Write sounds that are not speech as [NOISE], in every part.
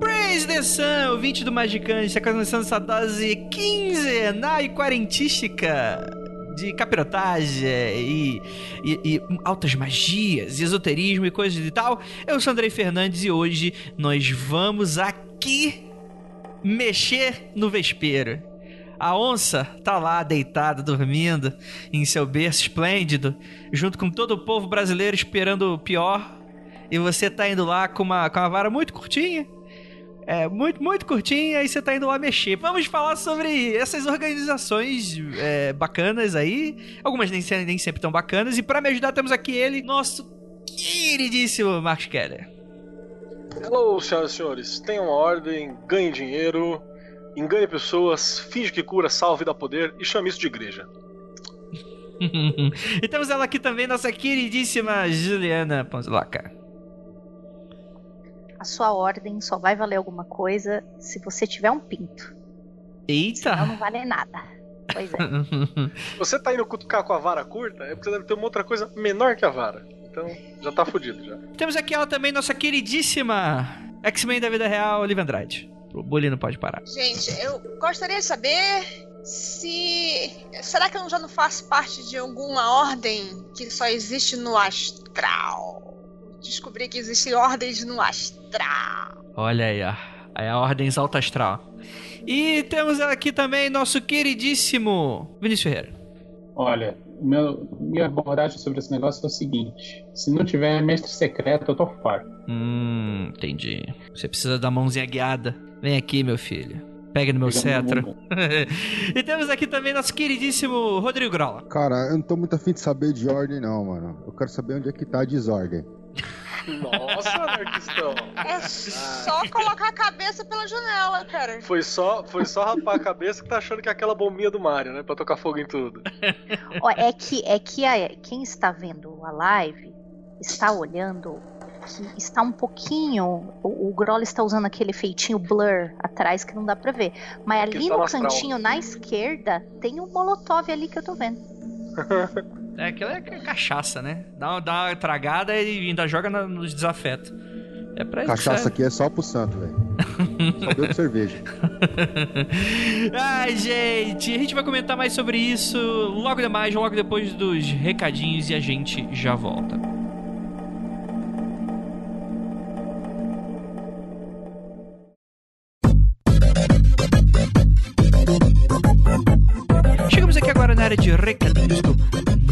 Praise the Sun, ouvinte do Magicante, está começando essa dose quinzenal e quarentística de capirotagem e, e, e altas magias, esoterismo e coisas e tal. Eu sou Andrei Fernandes e hoje nós vamos aqui mexer no vespeiro. A onça tá lá deitada, dormindo em seu berço esplêndido, junto com todo o povo brasileiro esperando o pior. E você tá indo lá com uma, com uma vara muito curtinha, é, muito, muito curtinha e você tá indo lá mexer. Vamos falar sobre essas organizações é, bacanas aí. Algumas nem, nem sempre tão bacanas. E pra me ajudar temos aqui ele, nosso queridíssimo Marcos Keller. Hello, senhoras e senhores. Tenha uma ordem, ganhe dinheiro, engane pessoas, finge que cura, salve, dá poder e chame isso de igreja. [LAUGHS] e temos ela aqui também, nossa queridíssima Juliana Ponzloca. A sua ordem só vai valer alguma coisa se você tiver um pinto. Senão Eita! não vale nada. Pois é. [LAUGHS] Você tá indo cutucar com a vara curta, é porque você deve ter uma outra coisa menor que a vara. Então, já tá fudido já. temos aqui ela também, nossa queridíssima X-Men da vida real, Olivia Andrade. O bullying não pode parar. Gente, eu gostaria de saber se. Será que eu já não faço parte de alguma ordem que só existe no astral? Descobri que existem ordens no astral. Olha aí, ó. Aí a ordem alta astral. E temos aqui também nosso queridíssimo Vinícius Ferreira. Olha, meu, minha abordagem sobre esse negócio é o seguinte: se não tiver mestre secreto, eu tô farto. Hum, entendi. Você precisa da mãozinha guiada. Vem aqui, meu filho. Pega no meu Pega cetro. [LAUGHS] e temos aqui também nosso queridíssimo Rodrigo Grola. Cara, eu não tô muito afim de saber de ordem, não, mano. Eu quero saber onde é que tá a desordem. Nossa, anarquistão. É só colocar a cabeça pela janela, cara. Foi só, foi só rapar a cabeça que tá achando que é aquela bombinha do Mario, né? Pra tocar fogo em tudo. Ó, é que, é que a- quem está vendo a live está olhando que está um pouquinho. O, o Groll está usando aquele efeitinho blur atrás que não dá pra ver. Mas ali tá no cantinho, na esquerda, tem um molotov ali que eu tô vendo. [LAUGHS] É, aquilo é cachaça, né? Dá uma, dá uma tragada e ainda joga na- nos desafetos. É pra Cachaça aqui é só pro santo, velho. Só bebo cerveja. [LAUGHS] Ai, gente, a gente vai comentar mais sobre isso logo demais, logo depois dos recadinhos e a gente já volta. Chegamos aqui agora na área de recadinhos do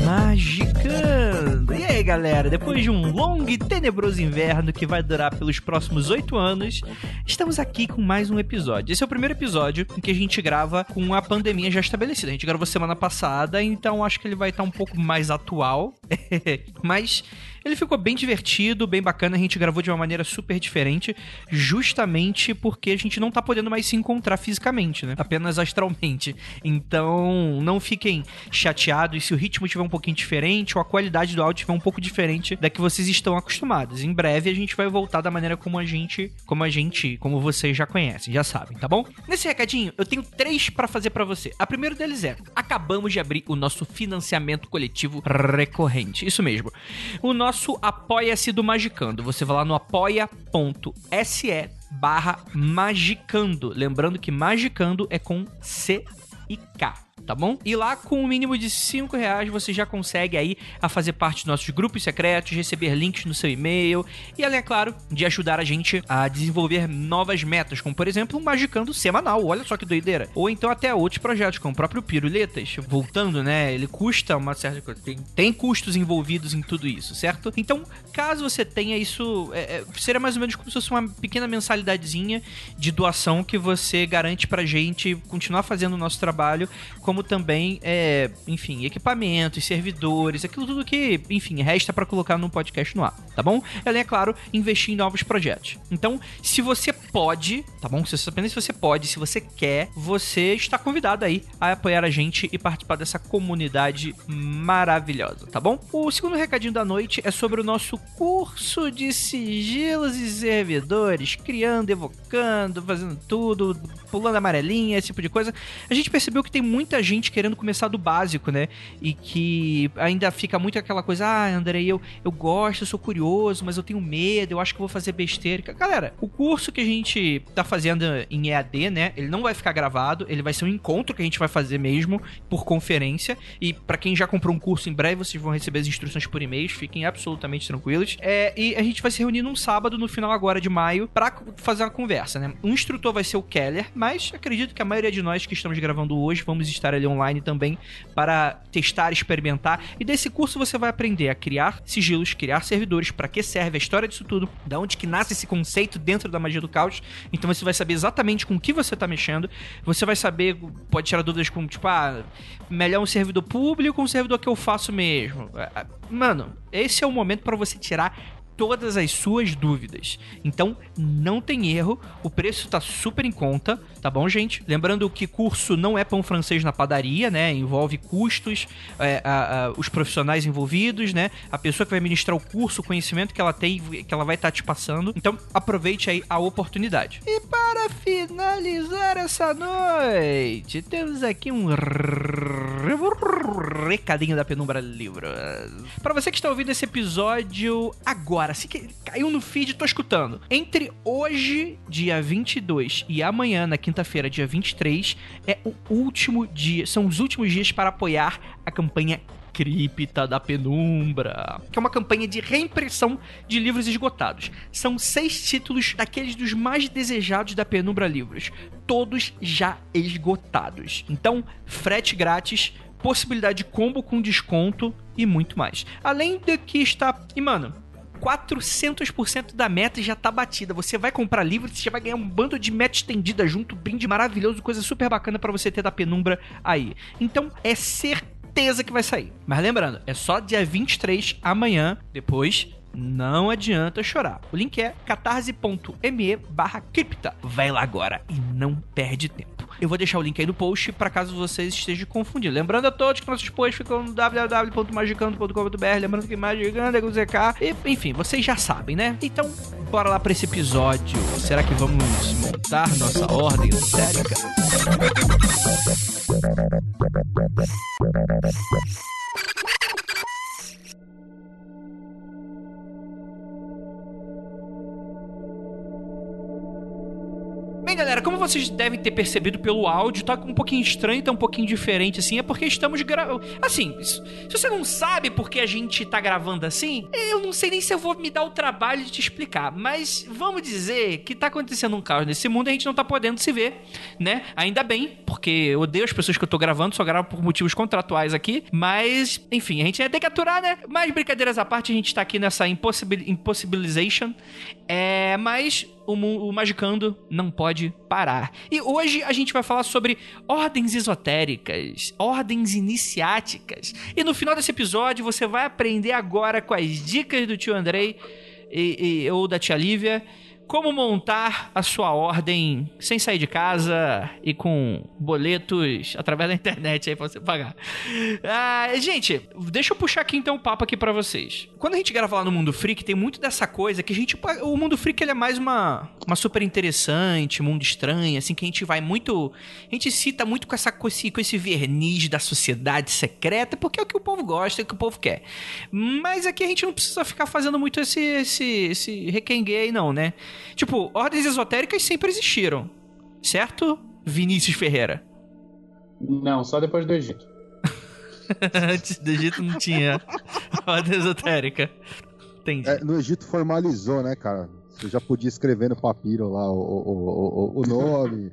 Magicando. E aí, galera, depois de um longo e tenebroso inverno que vai durar pelos próximos oito anos, estamos aqui com mais um episódio. Esse é o primeiro episódio em que a gente grava com a pandemia já estabelecida. A gente gravou semana passada, então acho que ele vai estar um pouco mais atual. [LAUGHS] Mas ele ficou bem divertido, bem bacana. A gente gravou de uma maneira super diferente, justamente porque a gente não tá podendo mais se encontrar fisicamente, né? Apenas astralmente. Então, não fiquem chateados se o ritmo tiver um pouquinho diferente ou a qualidade do áudio tiver um pouco diferente da que vocês estão acostumados. Em breve a gente vai voltar da maneira como a gente, como a gente, como vocês já conhecem, já sabem, tá bom? Nesse recadinho, eu tenho três pra fazer pra você. A primeira deles é: acabamos de abrir o nosso financiamento coletivo recorrente. Isso mesmo. O nosso Apoia-se do Magicando. Você vai lá no apoia.se barra magicando. Lembrando que magicando é com C e K. tá bom? E lá, com o mínimo de 5 reais, você já consegue aí a fazer parte dos nossos grupos secretos, receber links no seu e-mail e, além, é claro, de ajudar a gente a desenvolver novas metas, como, por exemplo, um Magicando semanal. Olha só que doideira. Ou então até outros projetos, como o próprio Piruletas. Voltando, né? Ele custa uma certa coisa. Tem, tem custos envolvidos em tudo isso, certo? Então, caso você tenha isso, é, é, seria mais ou menos como se fosse uma pequena mensalidadezinha de doação que você garante pra gente continuar fazendo o nosso trabalho, como também, é, enfim, equipamentos, servidores, aquilo tudo que, enfim, resta para colocar no podcast no ar, tá bom? Além, é claro, investir em novos projetos. Então, se você pode, tá bom? Se, apenas se você pode, se você quer, você está convidado aí a apoiar a gente e participar dessa comunidade maravilhosa, tá bom? O segundo recadinho da noite é sobre o nosso curso de sigilos e servidores, criando, evocando, fazendo tudo, pulando amarelinha, esse tipo de coisa. A gente percebeu que tem muita gente querendo começar do básico, né? E que ainda fica muito aquela coisa, ah, André, eu, eu gosto, eu sou curioso, mas eu tenho medo, eu acho que vou fazer besteira. Galera, o curso que a gente tá fazendo em EAD, né? Ele não vai ficar gravado, ele vai ser um encontro que a gente vai fazer mesmo por conferência. E para quem já comprou um curso em breve, vocês vão receber as instruções por e-mail, fiquem absolutamente tranquilos. É, e a gente vai se reunir num sábado, no final agora de maio, para fazer uma conversa, né? O instrutor vai ser o Keller, mas acredito que a maioria de nós que estamos gravando hoje vamos estar ali online também para testar, experimentar. E desse curso você vai aprender a criar sigilos, criar servidores, para que serve a história disso tudo, da onde que nasce esse conceito dentro da magia do caos. Então você vai saber exatamente com que você está mexendo. Você vai saber, pode tirar dúvidas com, tipo, ah, melhor um servidor público ou um servidor que eu faço mesmo. É, é, mano, esse é o momento para você tirar todas as suas dúvidas. Então, não tem erro, o preço tá super em conta, tá bom, gente? Lembrando que curso não é pão francês na padaria, né? Envolve custos, é, a, a, os profissionais envolvidos, né? A pessoa que vai ministrar o curso, o conhecimento que ela tem, que ela vai estar tá te passando. Então, aproveite aí a oportunidade. E para finalizar essa noite, temos aqui um recadinho da Penumbra Livros. Para você que está ouvindo esse episódio agora, se caiu no feed, tô escutando. Entre hoje, dia 22, e amanhã, na quinta-feira, dia 23, é o último dia, são os últimos dias para apoiar a campanha Cripta da Penumbra, que é uma campanha de reimpressão de livros esgotados. São seis títulos daqueles dos mais desejados da Penumbra Livros, todos já esgotados. Então, frete grátis, possibilidade de combo com desconto e muito mais. Além de que está. E mano, 400% da meta já tá batida. Você vai comprar livro, você já vai ganhar um bando de meta estendida junto, brinde maravilhoso, coisa super bacana para você ter da penumbra aí. Então é certeza que vai sair. Mas lembrando, é só dia 23 amanhã, depois não adianta chorar. O link é catarse.me barra cripta. Vai lá agora e não perde tempo. Eu vou deixar o link aí no post para caso vocês estejam confundindo. Lembrando a todos que nossos posts ficam no www.magicando.com.br. Lembrando que Magicando é com ZK. E, enfim, vocês já sabem, né? Então, bora lá para esse episódio. Será que vamos montar nossa ordem esotérica? Bem, galera, como vocês devem ter percebido pelo áudio, tá um pouquinho estranho, tá um pouquinho diferente assim, é porque estamos gravando. Assim, se você não sabe por que a gente tá gravando assim, eu não sei nem se eu vou me dar o trabalho de te explicar, mas vamos dizer que tá acontecendo um caos nesse mundo e a gente não tá podendo se ver, né? Ainda bem, porque eu odeio as pessoas que eu tô gravando, só gravo por motivos contratuais aqui, mas, enfim, a gente tem que aturar, né? Mas brincadeiras à parte, a gente tá aqui nessa impossibil impossibilization, é, mas o, o Magicando não pode parar. E hoje a gente vai falar sobre ordens esotéricas, ordens iniciáticas. E no final desse episódio você vai aprender agora com as dicas do tio Andrei e, e, ou da tia Lívia como montar a sua ordem sem sair de casa e com boletos através da internet aí pra você pagar. Ah, gente, deixa eu puxar aqui então o papo aqui para vocês. Quando a gente grava lá no Mundo Freak, tem muito dessa coisa que a gente. O Mundo Freak ele é mais uma, uma super interessante, mundo estranho, assim, que a gente vai muito. A gente cita muito com, essa, com, esse, com esse verniz da sociedade secreta, porque é o que o povo gosta, é o que o povo quer. Mas aqui a gente não precisa ficar fazendo muito esse, esse, esse requengue aí, não, né? Tipo, ordens esotéricas sempre existiram. Certo, Vinícius Ferreira? Não, só depois do Egito. [LAUGHS] Antes do Egito não tinha ordem esotérica. Entendi. É, no Egito formalizou, né, cara? Você já podia escrever no papiro lá o, o, o, o nome,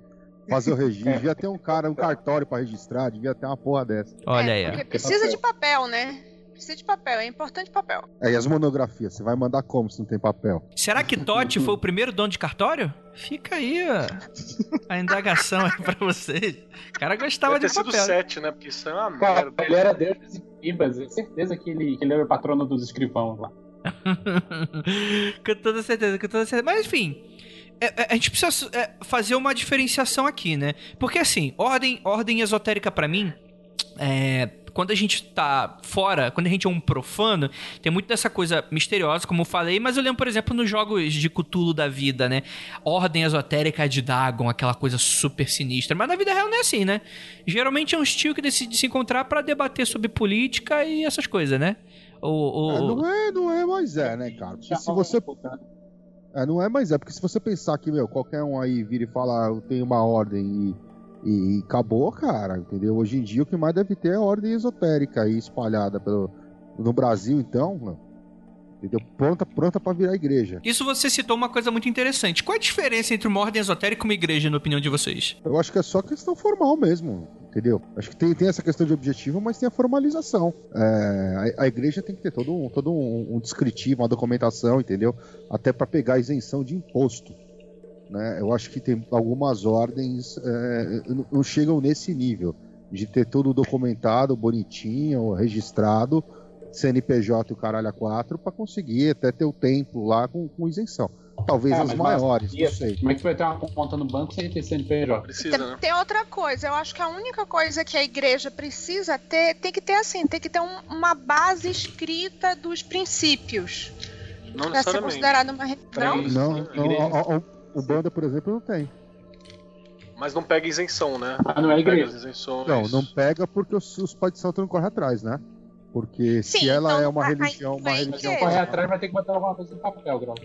fazer o registro. Devia ter um cara, um cartório pra registrar, devia ter uma porra dessa. Olha aí, é, ó. Porque precisa de papel, né? Precisa de papel, é importante papel. É, e as monografias, você vai mandar como se não tem papel? Será que Totti foi o [LAUGHS] primeiro dono de cartório? Fica aí, ó. A indagação aí pra vocês. O cara gostava Deve de ter sido papel. sete, né? Porque isso é uma Cara, merda. ele era deus dos escribas. É certeza que ele, que ele era o patrono dos escrivãos lá. [LAUGHS] com toda certeza, com toda certeza. Mas enfim. é- é- a gente precisa é, fazer uma diferenciação aqui, né? Porque assim, ordem, ordem esotérica pra mim, é, quando a gente tá fora, quando a gente é um profano, tem muito dessa coisa misteriosa, como eu falei, mas eu lembro, por exemplo, nos jogos de Cthulhu da vida, né? Ordem esotérica de Dagon, aquela coisa super sinistra. Mas na vida real não é assim, né? Geralmente é um tio que decide se encontrar pra debater sobre política e essas coisas, né? O, o- É, não é, não é, mas é, né, cara? Porque se você. É, não é, mas é, porque se você pensar que, meu, qualquer um aí vira e fala, "Ah, eu tenho uma ordem e, e acabou, cara, entendeu? Hoje em dia o que mais deve ter é ordem esotérica aí espalhada pelo, no Brasil, então, entendeu? Pronta, pronta pra virar igreja. Isso você citou uma coisa muito interessante. Qual a diferença entre uma ordem esotérica e uma igreja, na opinião de vocês? Eu acho que é só questão formal mesmo, entendeu? Acho que tem, tem essa questão de objetivo, mas tem a formalização. É, a, a igreja tem que ter todo, um, todo um, um descritivo, uma documentação, entendeu? Até para pegar a isenção de imposto. Né? Eu acho que tem algumas ordens é, não- não chegam nesse nível de ter tudo documentado, bonitinho, registrado, CNPJ e o caralho a quatro, para conseguir até ter o templo lá com, com isenção. Talvez É, as mas maiores, Maria, não sei. Como é que vai ter uma conta no banco sem ter CNPJ? Precisa, Tem, né? tem outra coisa, eu acho que a única coisa que a igreja precisa ter, tem que ter assim, tem que ter um- uma base escrita dos princípios. Não Pra ser considerada uma. Três. Não, Igreja. não a- o Banda, por exemplo, não tem. Mas não pega isenção, né? Ah, não é igreja. isenções. Não, não pega porque os, os pais de santo não correm atrás, né? Porque Sim, se ela então, é uma a- a- religião, uma a religião, Correr atrás vai ter que botar alguma coisa no papel, Grau.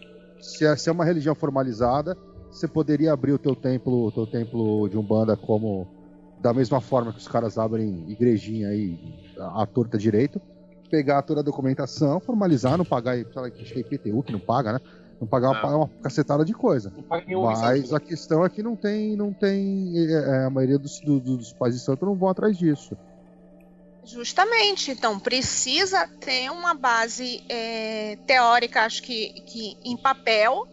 se é, se é uma religião formalizada, você poderia abrir o teu templo, o teu templo de umbanda como da mesma forma que os caras abrem igrejinha aí à à torta direito, pegar toda a documentação, formalizar, não pagar, sei lá, acho que é IPTU que não paga, né? Não pagar uma, Não. uma cacetada de coisa. Mas incentivo. a questão é que não tem, não tem, é, é, a maioria dos, do- dos pais de santo não vão atrás disso. Justamente, então precisa ter uma base é, teórica, acho que, que em papel,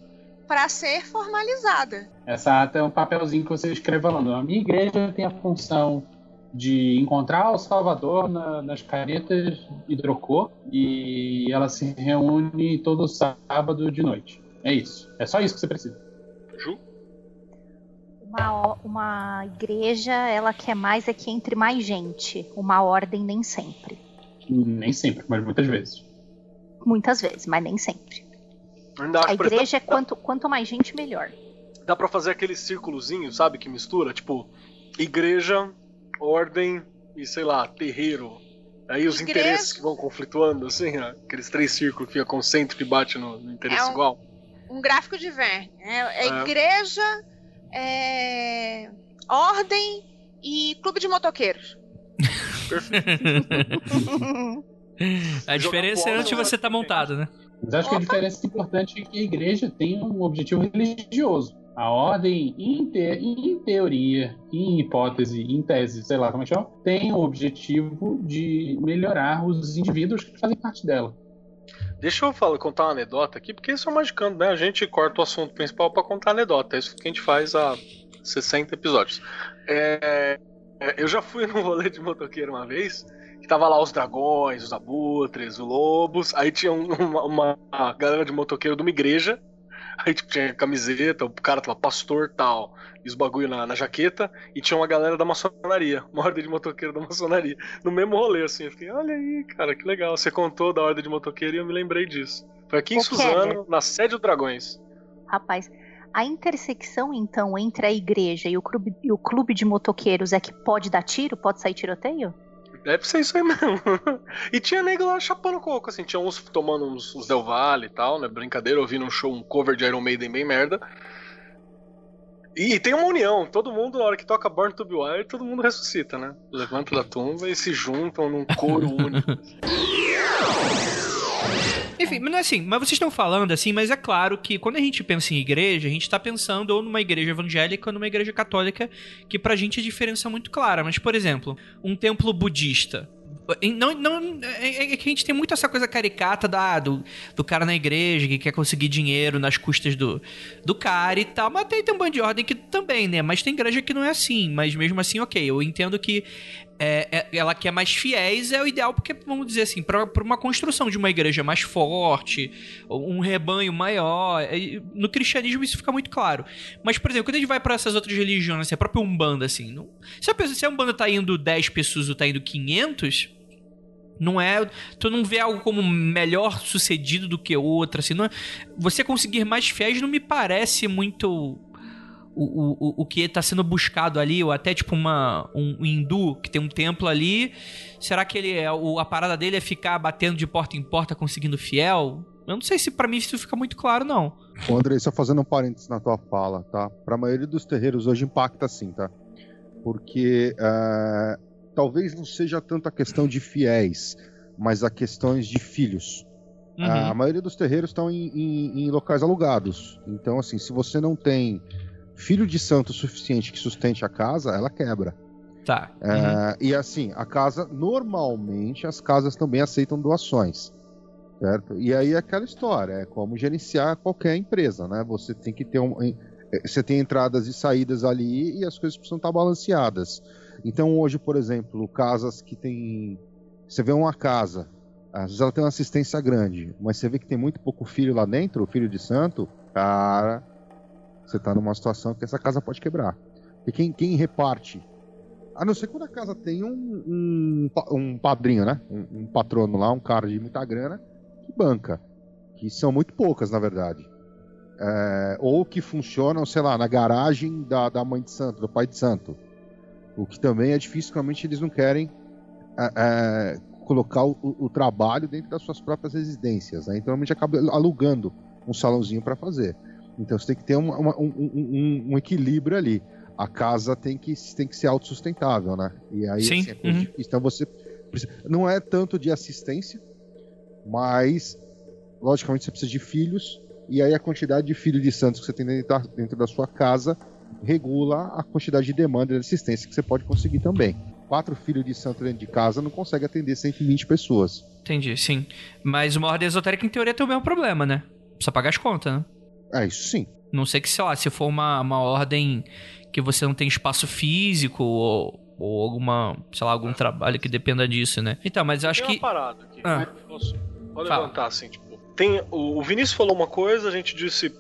para ser formalizada. Essa ata é um papelzinho que você escreve falando. A minha igreja tem a função de encontrar o Salvador na- nas caretas hidrocor e ela se reúne todo sábado de noite. É isso. É só isso que você precisa. Ju? Uma, uma igreja, ela quer mais é que entre mais gente. Uma ordem, nem sempre. Nem sempre, mas muitas vezes. Muitas vezes, mas nem sempre. Acho A igreja é quanto, quanto mais gente, melhor. dá pra fazer aquele círculozinho, sabe? Que mistura, tipo, igreja, ordem e, sei lá, terreiro. Aí os Igreja- interesses que vão conflituando, assim, ó, aqueles três círculos que fica concêntrico e bate no, no interesse É um- igual. Um gráfico de Verne. É, é É. igreja, é, ordem e clube de motoqueiros. [LAUGHS] A diferença é onde você tá montado, né? Mas acho que a diferença importante é que a igreja tem um objetivo religioso. A ordem, em, te- em teoria, em hipótese, em tese, sei lá como é que chama, tem o objetivo de melhorar os indivíduos que fazem parte dela. Deixa eu falar, contar uma anedota aqui, porque isso é magicando, né? A gente corta o assunto principal pra contar anedota. É isso que a gente faz há 60 episódios. É, é, eu já fui [LAUGHS] num rolê de motoqueiro uma vez, que tava lá os dragões, os abutres, os lobos. Aí tinha um- uma, uma galera de motoqueiro de uma igreja. [LAUGHS] Aí tipo, tinha camiseta, o cara tava pastor tal, e os bagulho na, na jaqueta, e tinha uma galera da maçonaria, [LAUGHS] uma ordem de motoqueiro da maçonaria, no mesmo rolê, assim. Eu fiquei, olha aí, cara, que legal. Você contou da ordem de motoqueiro e eu me lembrei disso. Foi aqui em Ô, Suzano, na sede do Dragões. Rapaz, a intersecção, então, entre a igreja e o clube, e o clube de motoqueiros é que pode dar tiro? Pode sair tiroteio? Deve ser isso aí mesmo. [LAUGHS] e tinha nego lá chapando coco, assim, tinha uns tomando uns, uns Del Valle e tal, né? Brincadeira, ouvindo um show, um cover de Iron Maiden bem merda. E tem uma união, todo mundo, na hora que toca Born to Be Wild, todo mundo ressuscita, né? Levanta da tumba e se juntam num coro único. [LAUGHS] Enfim, mas é assim, mas vocês estão falando assim, mas é claro que quando a gente pensa em igreja, a gente tá pensando ou numa igreja evangélica ou numa igreja católica, que pra gente a diferença é muito clara. Mas, por exemplo, um templo budista. Não, não, é, é que a gente tem muito essa coisa caricata da, do, do cara na igreja que quer conseguir dinheiro nas custas do, do cara e tal. Mas tem, tem um bando de ordem que também, né? Mas tem igreja que não é assim. Mas mesmo assim, ok. Eu entendo que é, é, ela quer mais fiéis, é o ideal, porque, vamos dizer assim, para uma construção de uma igreja mais forte, um rebanho maior. É, no cristianismo isso fica muito claro. Mas, por exemplo, quando a gente vai para essas outras religiões, assim, a própria Umbanda, assim, não, se, a pessoa, se a Umbanda tá indo 10 pessoas ou tá indo 500 não é. Tu não vê algo como melhor sucedido do que outra, assim. Não é, você conseguir mais fiéis não me parece muito. O, o, o que está sendo buscado ali, ou até tipo uma, um, hindu que tem um templo ali. Será que ele é, o, a parada dele é ficar batendo de porta em porta conseguindo fiel? Eu não sei se para mim isso fica muito claro, não. Ô André, só fazendo um parênteses na tua fala, tá? Pra maioria dos terreiros hoje impacta sim, tá? Porque uh, talvez não seja tanto a questão de fiéis, mas a questões de filhos. Uhum. A maioria dos terreiros estão em, em, em, locais alugados. Então, assim, se você não tem filho de santo suficiente que sustente a casa, ela quebra. Tá. É, uhum. e assim, a casa, normalmente, as casas também aceitam doações. Certo? E aí é aquela história, é como gerenciar qualquer empresa, né? Você tem que ter um. Você tem entradas e saídas ali e as coisas precisam estar balanceadas. Então hoje, por exemplo, casas que tem. Você vê uma casa, às vezes ela tem uma assistência grande, mas você vê que tem muito pouco filho lá dentro, filho de santo, cara, você tá numa situação que essa casa pode quebrar. E quem, quem reparte? A não ser quando a casa tem um, um, um padrinho, né? Um, um, patrono lá, um cara de muita grana, que banca. Que são muito poucas, na verdade. É, ou que funcionam, sei lá, na garagem da, da mãe de santo, do pai de santo. O que também é difícil, realmente eles não querem é, é, colocar o, o, trabalho dentro das suas próprias residências. Né? Então, realmente acaba alugando um salãozinho para fazer. Então, você tem que ter uma, uma, um, um, um, equilíbrio ali. A casa tem que, tem que ser autossustentável, né? E aí, Sim. Assim, é uhum. Então, você. Não é tanto de assistência, mas, logicamente, você precisa de filhos. E aí, a quantidade de filhos de santos que você tem dentro da, dentro da sua casa regula a quantidade de demanda de assistência que você pode conseguir também. Quatro filhos de santo dentro de casa não consegue atender 120 pessoas. Entendi, sim. Mas uma ordem esotérica, em teoria, tem o mesmo problema, né? Precisa pagar as contas, né? É, isso sim. Não sei que, sei lá, se for uma, uma ordem que você não tem espaço físico ou, ou alguma, sei lá, algum trabalho que dependa disso, né? Então, mas eu acho tem que. Uma parada aqui. Ah. Posso, pode levantar assim, tipo. Tem, o Vinícius falou uma coisa, a gente disse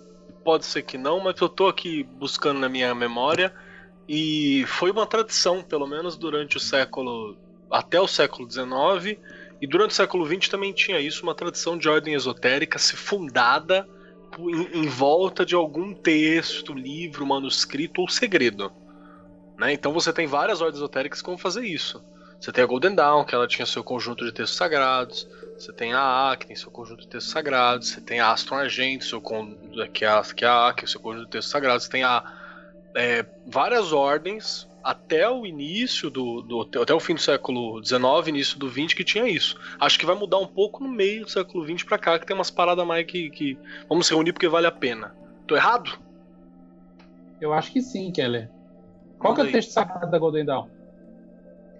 pode ser que não, mas eu tô aqui buscando na minha memória e foi uma tradição, pelo menos durante o século até o século XIX e durante o século XX também tinha isso, uma tradição de ordem esotérica se fundada em, em volta de algum texto, livro, manuscrito ou segredo. Né? Então você tem várias ordens esotéricas que vão fazer isso. Você tem a Golden Dawn, que ela tinha seu conjunto de textos sagrados. Você tem a A, que tem seu conjunto de textos sagrados. Você tem a Astron Argento, seu con... é que é a A, que é o seu conjunto de textos sagrados. Você tem a, é, várias ordens até o início do, do, até o fim do século XIX, início do XX, que tinha isso. Acho que vai mudar um pouco no meio do século XX para cá, que tem umas paradas mais que, que vamos se reunir porque vale a pena. Tô errado? Eu acho que sim, Keller. Qual que é o texto sagrado da Golden Dawn?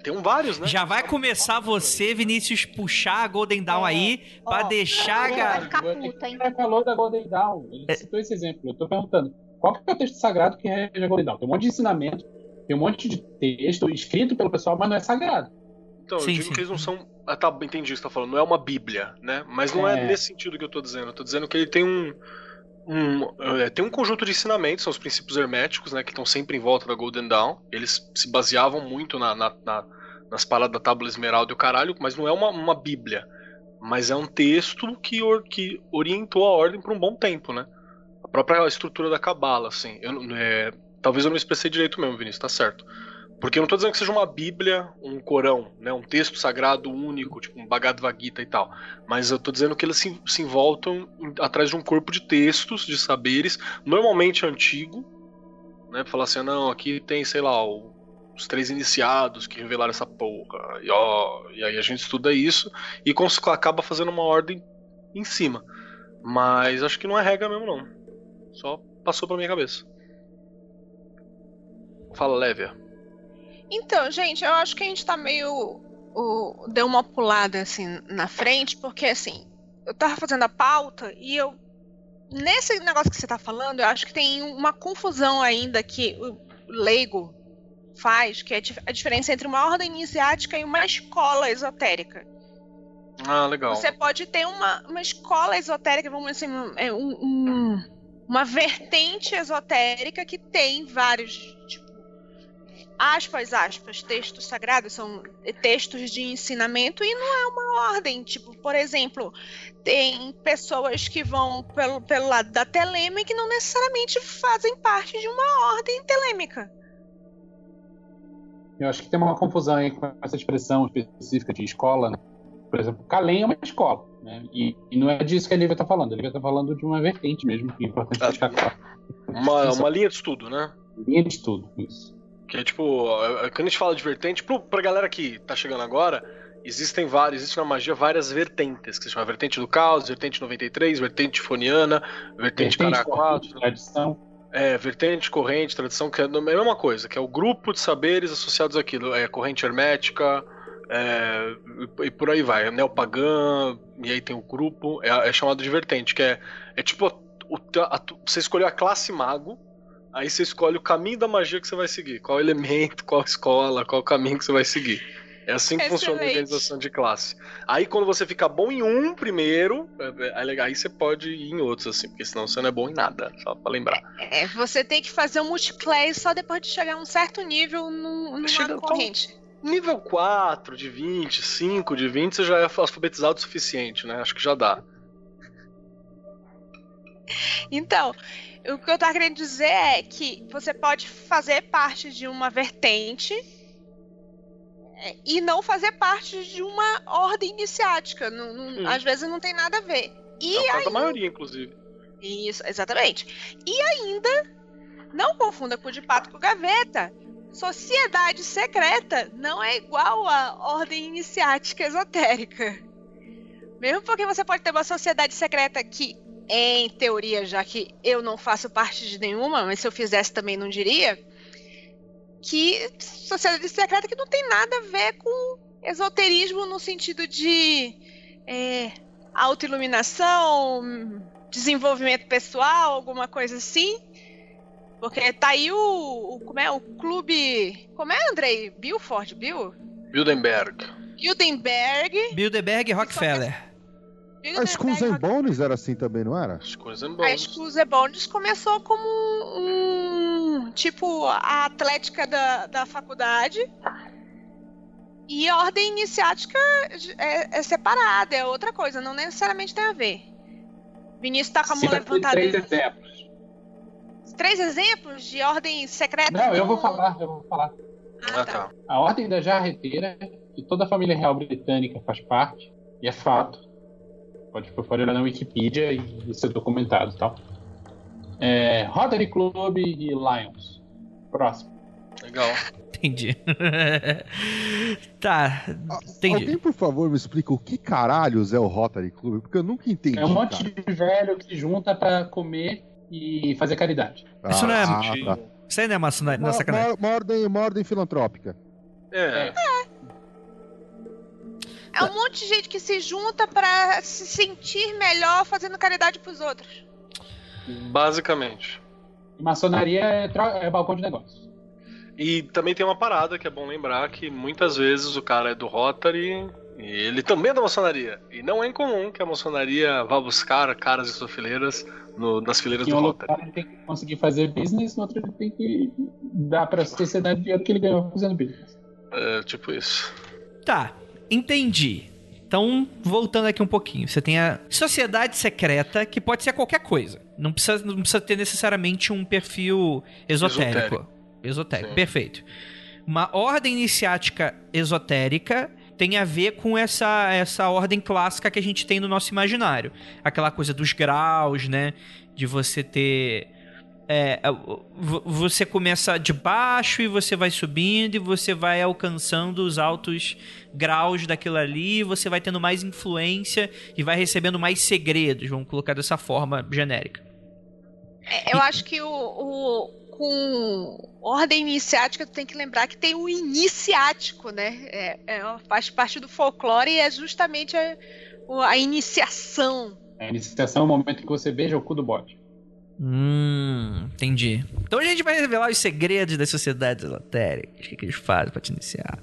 Tem um vários, né? Já vai começar você, Vinícius, puxar a Golden Dawn é. aí pra deixar. Ele vai ficar puta, hein? Ele falou da Golden Dawn. Ele é. citou esse exemplo. Eu tô perguntando. Qual que é o texto sagrado que rege a Golden Dawn? Tem um monte de ensinamento, tem um monte de texto escrito pelo pessoal, mas não é sagrado. Então, sim, eu digo sim. que eles não são. Ah, tá, entendi o que você tá falando. Não é uma Bíblia, né? Mas não é, é nesse sentido que eu tô dizendo. Eu tô dizendo que ele tem um. Um, é, tem um conjunto de ensinamentos, são os princípios herméticos, né, que estão sempre em volta da Golden Dawn. Eles se baseavam muito na, na, na nas palavras da Tábua Esmeralda e o caralho, mas não é uma, uma Bíblia. Mas é um texto que, or, que orientou a ordem por um bom tempo, né? A própria estrutura da Cabala, assim. Eu, é, talvez eu não me expressei direito mesmo, Vinícius, tá certo. Porque eu não estou dizendo que seja uma Bíblia, um Corão, né, um texto sagrado único, tipo um Bhagavad Gita e tal. Mas eu estou dizendo que eles se, se envoltam atrás de um corpo de textos, de saberes, normalmente antigo, né? Falar assim, não, aqui tem, sei lá, o- os três iniciados que revelaram essa porra. E, ó, e aí a gente estuda isso e acaba fazendo uma ordem em cima. Mas acho que não é regra mesmo, não. Só passou pra minha cabeça. Fala, Lévia. Então, gente, eu acho que a gente tá meio. o- deu uma pulada assim na frente, porque assim, eu tava fazendo a pauta e eu. Nesse negócio que você tá falando, eu acho que tem uma confusão ainda que o leigo faz, que é a dif- a diferença entre uma ordem iniciática e uma escola esotérica. Ah, legal. Você pode ter uma, uma escola esotérica, vamos dizer assim, é, um- um- uma vertente esotérica que tem vários, tipo, aspas, aspas, textos sagrados, são textos de ensinamento e não é uma ordem. Tipo, por exemplo, tem pessoas que vão pelo, pelo lado da telema e que não necessariamente fazem parte de uma ordem telêmica. Eu acho que tem uma confusão aí com essa expressão específica de escola. Né? Por exemplo, Kalem é uma escola. Né? E, e não é disso que a Lívia está falando. A Lívia está falando de uma vertente mesmo, que é importante Ah, deixar claro. Uma, uma linha de estudo, né? Linha de estudo, isso. Que é tipo, é- é- quando a gente fala de vertente, pro, pra galera que tá chegando agora, existem várias, existe na magia várias vertentes, que se chama vertente do caos, vertente 93, vertente foniana, vertente cara corrente, 4, tradição. é, vertente, corrente, tradição, que é a mesma coisa, que é o grupo de saberes associados àquilo, é corrente hermética, é, e por aí vai, é neopagã, e aí tem o grupo, é, é chamado de vertente, que é, é tipo, o, a- você escolheu a classe mago, Aí você escolhe o caminho da magia que você vai seguir. Qual elemento, qual escola, qual caminho que você vai seguir. É assim que funciona a Excelente. organização de classe. Aí quando você fica bom em um primeiro, é- é aí você pode ir em outros, assim, porque senão você não é bom em nada, só pra lembrar. É, você tem que fazer um multiplayer só depois de chegar a um certo nível num- numa Chega- então- corrente. Nível 4 de 20, 5 de 20, você já é alfabetizado o suficiente, né? Acho que já dá. Então, o que eu tava querendo dizer é que você pode fazer parte de uma vertente é, e não fazer parte de uma ordem iniciática. Não- não- Sim. às vezes não tem nada a ver. E é o caso aí, da maioria, inclusive. isso, exatamente. E ainda, não confunda com de pato com gaveta. Sociedade secreta não é igual a ordem iniciática esotérica. Mesmo porque você pode ter uma sociedade secreta que, em teoria, já que eu não faço parte de nenhuma, mas se eu fizesse também não diria, que sociedade secreta que não tem nada a ver com esoterismo no sentido de é, autoiluminação, desenvolvimento pessoal, alguma coisa assim. Porque tá aí o, o- como é o clube, como é Andrei Bilford, Bill? Bildenberg. Bildenberg. Bilderberg e Rockefeller. A Skulls and Bones era assim também, não era? As coisas A boas. Exclusive Bonds começou como um, um- tipo a atlética da, da faculdade. E a ordem iniciática é, é separada, é outra coisa, não necessariamente tem a ver. Vinícius tá com a mão levantada. três exemplos. Três exemplos de ordem secreta? Não, eu vou falar, eu vou falar. Ah, tá. A Ordem da Jarreteira, que toda a família real britânica faz parte, e é fato. Pode, pode olhar na Wikipedia e ser documentado e tal. É, Rotary Club e Lions. Próximo. Legal. [LAUGHS] Entendi. [LAUGHS] tá, entendi. Alguém, por favor, me explica o que caralhos é o Rotary Club? Porque eu nunca entendi. É um monte cara. de velho que se junta pra comer e fazer caridade. Isso não é- Ah, tá. Isso aí não é maçona- não é Uma, uma- uma ordem, uma ordem filantrópica. É, É um monte de gente que se junta pra se sentir melhor fazendo caridade pros outros. basicamente. E maçonaria é, é balcão de negócios. E também tem uma parada que é bom lembrar que muitas vezes o cara é do Rotary e ele também é da maçonaria. E não é incomum que a maçonaria vá buscar caras e suas fileiras no- nas fileiras do um Rotary. ele tem que conseguir fazer business, no outro ele tem que dar pra sociedade o dinheiro que ele ganhou fazendo business. É, tipo isso. Tá, entendi. Então, voltando aqui um pouquinho. Você tem a sociedade secreta, que pode ser qualquer coisa. Não precisa, não precisa ter necessariamente um perfil esotérico. Esotérico, Sim. perfeito. Uma ordem iniciática esotérica tem a ver com essa, essa ordem clássica que a gente tem no nosso imaginário. Aquela coisa dos graus, né? De você ter é, é, vo- você começa de baixo e você vai subindo e você vai alcançando os altos graus daquilo ali, você vai tendo mais influência e vai recebendo mais segredos, vamos colocar dessa forma genérica. É, eu acho que o, o- com ordem iniciática tu tem que lembrar que tem o iniciático, né? É, é- faz parte do folclore e é justamente a, a iniciação. A iniciação é o momento que você beija o cu do bote. Hum, entendi. Então a gente vai revelar os segredos das sociedades esotéricas. O que, que eles fazem pra te iniciar.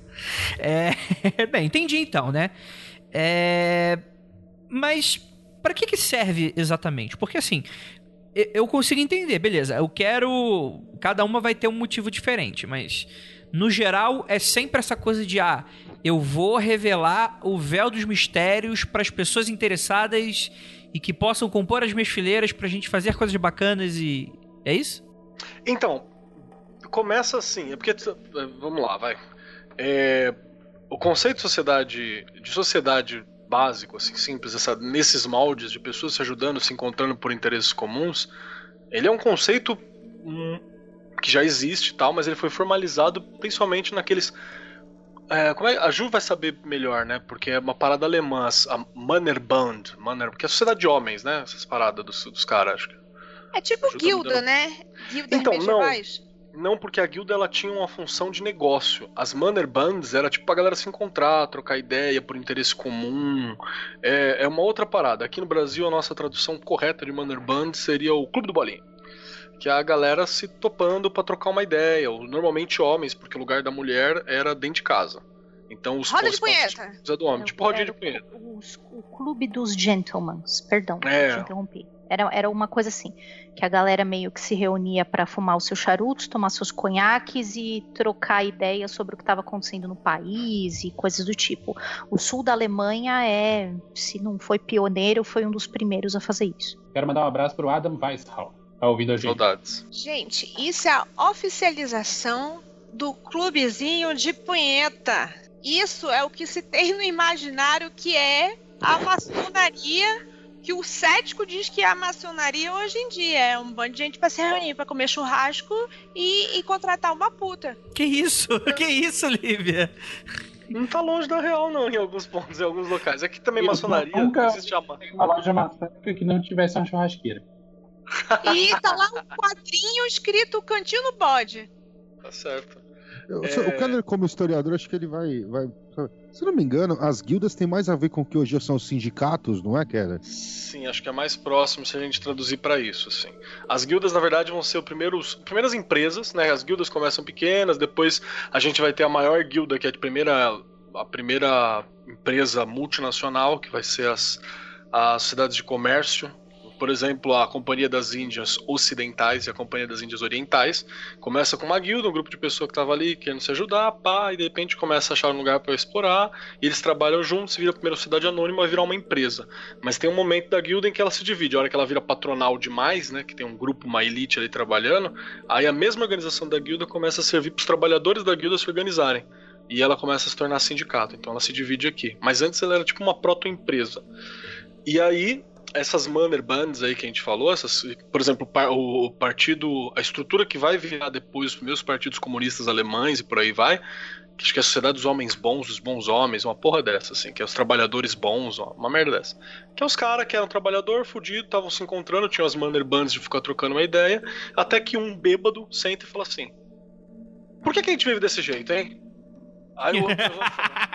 É, [LAUGHS] bem, entendi então, né? É, mas pra que, que serve exatamente? Porque assim, eu consigo entender, beleza. Eu quero. Cada uma vai ter um motivo diferente, mas no geral é sempre essa coisa de ah, eu vou revelar o véu dos mistérios para as pessoas interessadas e que possam compor as minhas fileiras pra gente fazer coisas bacanas e. É isso? Então, começa assim, é porque. é, Vamos lá, vai. É, o conceito de sociedade, de sociedade básico, assim, simples, essa, nesses moldes de pessoas se ajudando, se encontrando por interesses comuns, ele é um conceito hum, que já existe tal, mas ele foi formalizado principalmente naqueles. É, é, a Ju vai saber melhor, né? Porque é uma parada alemã, a Mannerbund, Manner, porque é a sociedade de homens, né? Essas paradas dos, dos caras, acho que. É tipo Ajuda guilda, né? Guilda Então, não. medievais. Não, porque a guilda ela tinha uma função de negócio. As Mannerbands era tipo pra galera se encontrar, trocar ideia por interesse comum. É, é uma outra parada. Aqui no Brasil, a nossa tradução correta de Mannerband seria o Clube do Bolinho. Que é a galera se topando pra trocar uma ideia. ou Normalmente homens, porque o lugar da mulher era dentro de casa. Então os Roda de punheta. do homem, Não, tipo rodinha de punheta. O, o clube dos gentlemen, perdão, É. te interrompi. Era, era uma coisa assim, que a galera meio que se reunia pra fumar os seus charutos, tomar seus conhaques e trocar ideias sobre o que estava acontecendo no país e coisas do tipo. O sul da Alemanha é, se não foi pioneiro, foi um dos primeiros a fazer isso. Quero mandar um abraço pro Adam Weishaupt. Tá ouvindo a gente? Saudades. Gente, isso é a oficialização do clubezinho de punheta. Isso é o que se tem no imaginário que é a maçonaria, que o cético diz que é a maçonaria hoje em dia. É um bando de gente pra se reunir, pra comer churrasco e, e contratar uma puta. Que isso? [LAUGHS] Que isso, Lívia? Não tá longe da real, não, em alguns pontos, em alguns locais. Aqui também Eu maçonaria nunca- existe a ma- Uma loja maçônica que não tivesse uma churrasqueira. E tá lá um quadrinho escrito Cantinho no Bode. Tá certo. Eu- É. O Keller, como historiador, acho que ele vai, vai. Se não me engano, as guildas têm mais a ver com o que hoje são os sindicatos, não é, Keller? Sim, acho que é mais próximo se a gente traduzir para isso, assim. As guildas, na verdade, vão ser os primeiros, primeiras empresas, né? As guildas começam pequenas, depois a gente vai ter a maior guilda, que é a primeira, a primeira empresa multinacional, que vai ser as, as cidades de comércio. Por exemplo, a Companhia das Índias Ocidentais e a Companhia das Índias Orientais. Começa com uma guilda, um grupo de pessoas que tava ali querendo se ajudar, pá, e de repente começa a achar um lugar para explorar, e eles trabalham juntos, vira a primeira sociedade anônima, vai virar uma empresa. Mas tem um momento da guilda em que ela se divide. A hora que ela vira patronal demais, né? Que tem um grupo, uma elite ali trabalhando, aí a mesma organização da guilda começa a servir para os trabalhadores da guilda se organizarem. E ela começa a se tornar sindicato. Então ela se divide aqui. Mas antes ela era tipo uma proto-empresa. E aí, essas Manner Bands aí que a gente falou, essas, por exemplo, o par- o partido, a estrutura que vai virar depois os primeiros partidos comunistas alemães e por aí vai, que acho que é a sociedade dos homens bons, dos bons homens, uma porra dessa, assim, que é os trabalhadores bons, uma merda dessa. Que é os caras que eram trabalhador, fudido, estavam se encontrando, tinham as Manner Bands de ficar trocando uma ideia, até que um bêbado senta e fala assim: Por que, que a gente vive desse jeito, hein? Aí o outro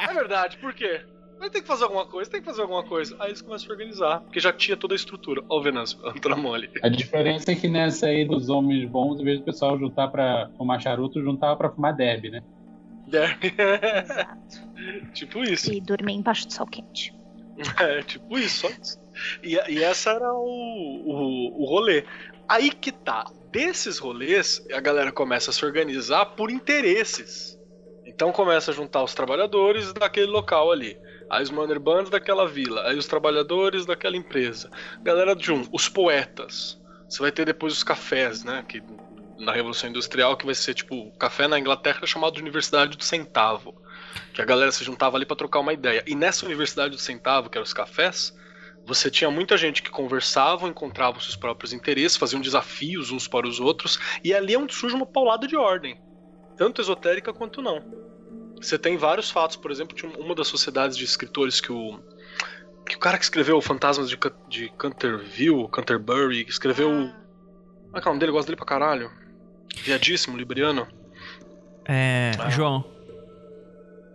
É verdade, por quê? Mas tem que fazer alguma coisa, tem que fazer alguma coisa. Aí eles começam a se organizar, porque já tinha toda a estrutura. Ó, o Venâncio, [LAUGHS] entra mole. A diferença é que nessa aí dos homens bons, em vez do pessoal juntar pra fumar charuto, juntava pra fumar derby, né? Exato. [LAUGHS] tipo isso. E dormir embaixo do sol quente. [LAUGHS] É, tipo isso, só isso. E, e essa era o, o, o rolê. Aí que tá. Desses rolês, a galera começa a se organizar por interesses. Então começa a juntar os trabalhadores daquele local ali. Aí os Mannerbands daquela vila. Aí os trabalhadores daquela empresa. Galera junto. Os poetas. Você vai ter depois os cafés, né? Que na Revolução Industrial, que vai ser tipo, o café na Inglaterra chamado de Universidade do Centavo. Que a galera se juntava ali pra trocar uma ideia. E nessa Universidade do Centavo, que eram os cafés, Você tinha muita gente que conversava, encontrava os seus próprios interesses, faziam desafios uns para os outros, e ali é onde surge uma paulada de ordem, tanto esotérica quanto não. Você tem vários fatos, por exemplo, de uma das sociedades de escritores que o que o cara que escreveu Fantasmas de, de Canterville, Canterbury, que escreveu. Como é que é o nome dele? Eu gosto dele pra caralho. Viadíssimo, libriano. É. Ah. João.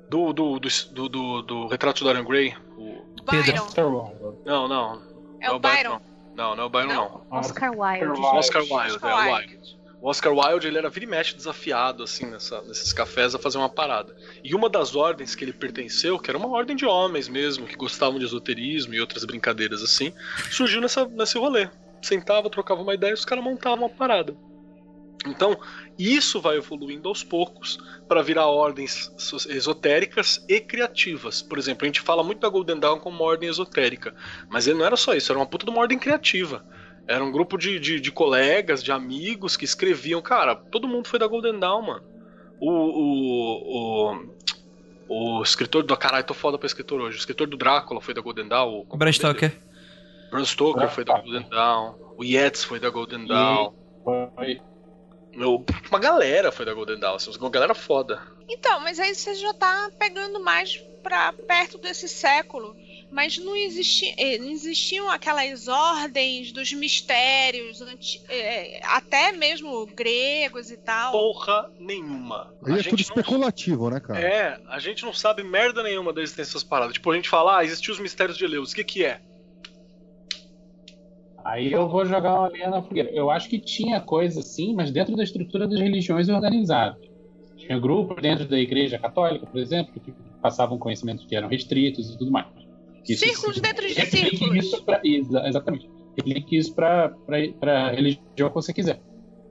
Do, do, do, do, do, do Retrato de Dorian Gray. O... Pedro. Byron. Não, não. É o Byron. Não, não é o Byron, Não? não. Oscar Wilde. Wilde. Oscar Wilde, é o Wilde. O Oscar Wilde, ele era vira e mexe desafiado, assim, nessa, nesses cafés a fazer uma parada. E uma das ordens que ele pertenceu, que era uma ordem de homens mesmo, que gostavam de esoterismo e outras brincadeiras assim, surgiu nessa, nesse rolê. Sentava, trocava uma ideia e os caras montavam uma parada. Então, isso vai evoluindo aos poucos para virar ordens so- esotéricas e criativas. Por exemplo, a gente fala muito da Golden Dawn como uma ordem esotérica, mas ele não era só isso, era uma puta de uma ordem criativa. Era um grupo de, de, de colegas, de amigos que escreviam. Cara, todo mundo foi da Golden Dawn, mano. O, o, o, o escritor do. Caralho, tô foda pra escritor hoje. O escritor do Drácula foi da Golden Dawn. o- Bram Stoker. Bram Stoker foi da Golden Dawn. O Yates foi da Golden Dawn. Foi. Meu, uma galera foi da Golden Dawn. Assim, uma galera foda. Então, mas aí você já tá pegando mais pra perto desse século. Mas não, existi, eh, não existiam aquelas ordens dos mistérios, anti- eh, até mesmo gregos e tal. Porra nenhuma. Aí A é gente tudo não- especulativo, né, cara? É, a gente não sabe merda nenhuma da existência dessas paradas. Tipo, a gente fala, ah, existiu os mistérios de Eleus. O que que é? Aí eu vou jogar uma lenha na fogueira. Eu acho que tinha coisa assim, mas dentro da estrutura das religiões organizadas. Tinha grupos dentro da igreja católica, por exemplo, que passavam conhecimentos que eram restritos e tudo mais. Isso- Círculos dentro de círculos. Isso pra, exa- exatamente. Replique isso para a religião que você quiser.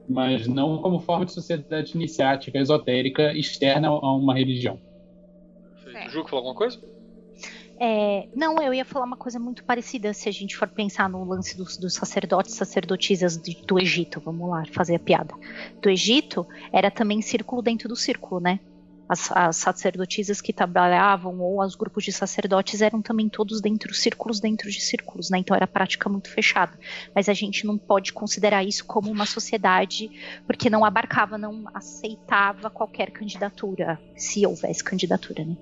Mas não como forma de sociedade iniciática, esotérica, externa a uma religião. É. Ju, quer falar alguma coisa? É, não, eu ia falar uma coisa muito parecida se a gente for pensar no lance dos, dos sacerdotes e sacerdotisas de- do Egito. Vamos lá, fazer a piada. Do Egito era também círculo dentro do círculo, né? As, as sacerdotisas que trabalhavam ou os grupos de sacerdotes eram também todos dentro círculos dentro de círculos, né? Então era prática muito fechada. Mas a gente não pode considerar isso como uma sociedade porque não abarcava, não aceitava qualquer candidatura, se houvesse candidatura, né?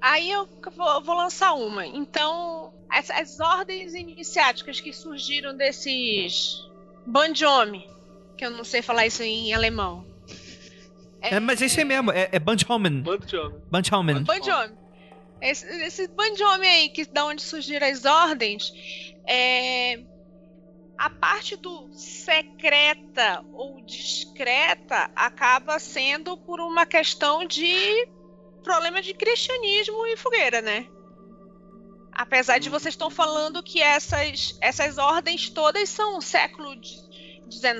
Aí eu vou, vou lançar uma. Então, as, as ordens iniciáticas que surgiram desses Bandiomi, que eu não sei falar isso em alemão. É, mas é isso aí mesmo, é, é Bandhomen. Bando de homem. Bandhomen. Bandiomi. Esse, esse Bandiomi aí, que da onde surgiram as ordens, é. A parte do secreta ou discreta acaba sendo por uma questão de problema de cristianismo e fogueira, né? Apesar de vocês estão falando que essas, essas ordens todas são século XIX,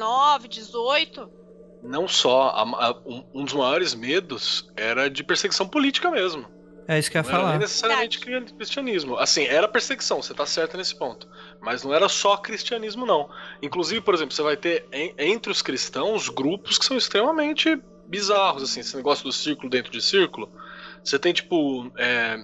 XVIII. Não só. a- a- um, um dos maiores medos era de perseguição política mesmo. É isso que eu ia Não falar. necessariamente cri- cristianismo. Assim, era perseguição, você tá certo nesse ponto. Mas não era só cristianismo, não. Inclusive, por exemplo, você vai ter en- entre os cristãos grupos que são extremamente bizarros, assim, esse negócio do círculo dentro de círculo. Você tem, tipo, é,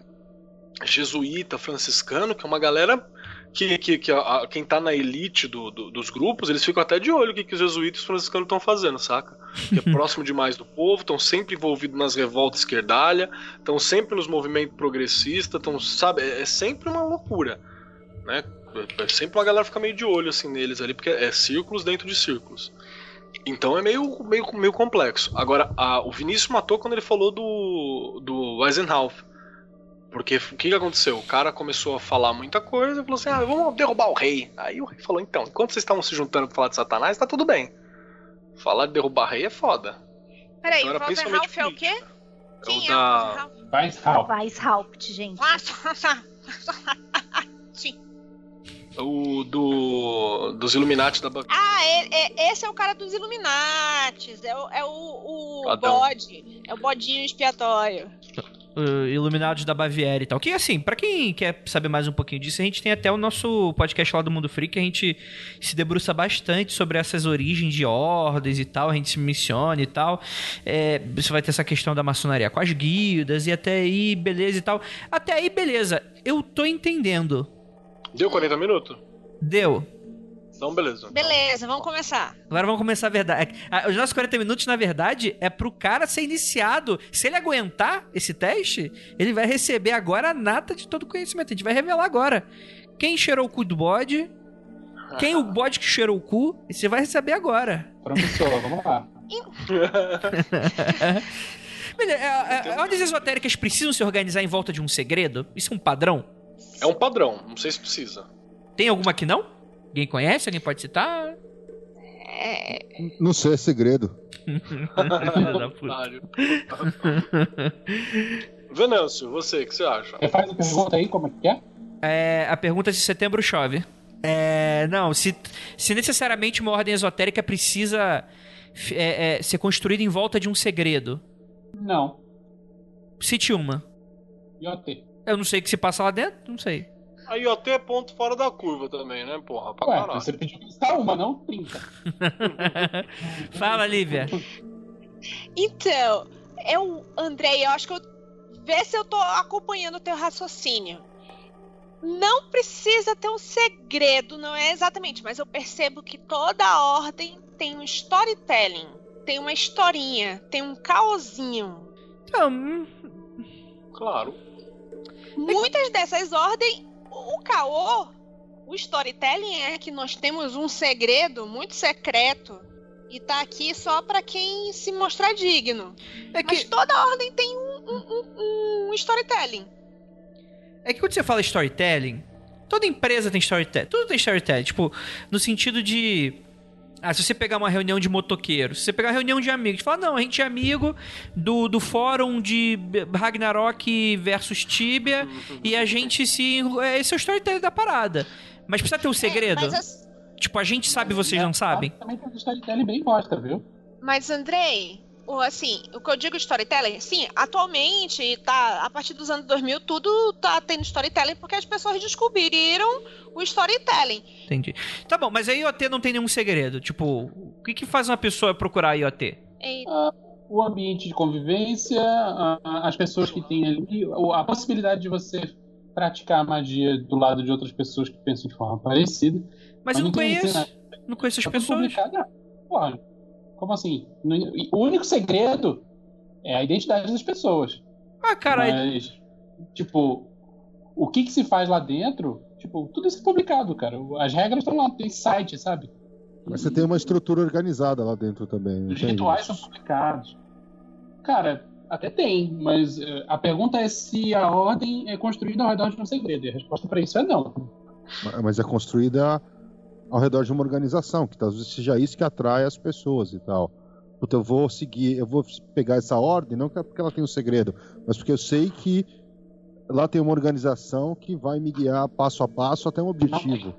jesuíta, franciscano, que é uma galera que, que, que a- quem tá na elite do- do- dos grupos, eles ficam até de olho o que, que os jesuítas os franciscanos estão fazendo, saca? Que é [LAUGHS] próximo demais do povo, estão sempre envolvidos nas revoltas esquerdalha, estão sempre nos movimentos progressistas, estão, sabe, é, é sempre uma loucura, né? É, é sempre uma galera fica meio de olho assim neles ali, porque é círculos dentro de círculos. Então é meio, meio, meio complexo. Agora, a- o Vinícius matou quando ele falou do, do Eisenhower. Porque o que, que aconteceu? O cara começou a falar muita coisa e falou assim: ah, vamos derrubar o rei. Aí o rei falou: então, enquanto vocês estavam se juntando pra falar de Satanás, tá tudo bem. Falar de derrubar rei é foda. Peraí, Então o era principalmente Walter é o quê? É Quem o é da. o Walter Weishaupt. Weishaupt, gente. Sim. O do. Dos Illuminati da. Ah, é- é- esse é o cara dos Illuminates. É o, é o, o bode. É o bodinho expiatório. Uh, Iluminados da Baviera e tal. Que assim, pra quem quer saber mais um pouquinho disso, a gente tem até o nosso podcast lá do Mundo Freak, que a gente se debruça bastante sobre essas origens de ordens e tal, a gente se menciona e tal. É, você vai ter essa questão da maçonaria com as guildas e até aí, beleza e tal. Até aí, beleza. Eu tô entendendo. Deu 40 minutos? Deu. Então, beleza. Beleza, vamos começar. Agora vamos começar a verdade. Ah, Os nossos 40 minutos, na verdade, é pro cara ser iniciado. Se ele aguentar esse teste, ele vai receber agora a nata de todo o conhecimento. A gente vai revelar agora. Quem cheirou o cu do bode, quem o bode que cheirou o cu, você vai receber agora. Professor, vamos lá. Beleza, [LAUGHS] é, é, ordens esotéricas precisam se organizar em volta de um segredo? Isso é um padrão? É um padrão, não sei se precisa. Tem alguma que não? Alguém conhece? Alguém pode citar? É, Não sei, é segredo. [LAUGHS] [LAUGHS] Venâncio, você, o que você acha? Você faz a pergunta aí, como é que é? É, a pergunta é se setembro chove. É, não, se, se necessariamente uma ordem esotérica precisa é, é, ser construída em volta de um segredo. Não. Cite uma. IoT. Eu não sei o que se passa lá dentro, não sei. A IoT é ponto fora da curva também, né, porra? Pra Ué, caralho. você pediu pra uma, não 30. [LAUGHS] Fala, Lívia. Então, eu, Andrei, eu acho que eu. Vê se eu tô acompanhando o teu raciocínio. Não precisa ter um segredo, não é exatamente, mas eu percebo que toda ordem tem um storytelling, tem uma historinha, tem um caosinho. Então, hum, Claro. Muitas dessas ordens, o caô, o storytelling é que nós temos um segredo muito secreto e tá aqui só pra quem se mostrar digno. é Mas que, toda ordem tem um, um- um- um storytelling. é que quando você fala storytelling, toda empresa tem storytelling. Tudo tem storytelling. Tipo, no sentido de. Ah, se você pegar uma reunião de motoqueiros, se você pegar uma reunião de amigos, fala, não, a gente é amigo do, do fórum de Ragnarok versus Tibia e a gente se. é, Esse é o storytelling da parada. Mas precisa ter um segredo? É, mas, as- Tipo, a gente sabe, vocês não sabem? Também tem um storytelling bem bosta, viu? mas, Andrei, assim, o que eu digo storytelling, sim, atualmente, tá, a partir dos anos 2000, tudo tá tendo storytelling porque as pessoas descobriram o storytelling. Entendi. Tá bom, mas a IoT não tem nenhum segredo. Tipo, o que, que faz uma pessoa procurar a IoT? E- O ambiente de convivência, as pessoas que tem ali, a possibilidade de você praticar a magia do lado de outras pessoas que pensam de forma parecida. Mas eu não conheço. Não conheço as pessoas. publicado. Como assim? O único segredo é a identidade das pessoas. Ah, caralho. Mas, tipo, o que que se faz lá dentro, tipo, tudo isso é publicado, cara. As regras estão lá, tem site, sabe? Mas você tem uma estrutura organizada lá dentro também. Os rituais isso? são publicados. Cara, até tem, mas eh, a pergunta é se a ordem é construída ao redor de um segredo. E a resposta para isso é não. Ma- Mas é construída ao redor de uma organização, que talvez seja isso que atrai as pessoas e tal. Puta, eu vou seguir, eu vou pegar essa ordem, não que- porque ela tem um segredo, mas porque eu sei que lá tem uma organização que vai me guiar passo a passo até um objetivo.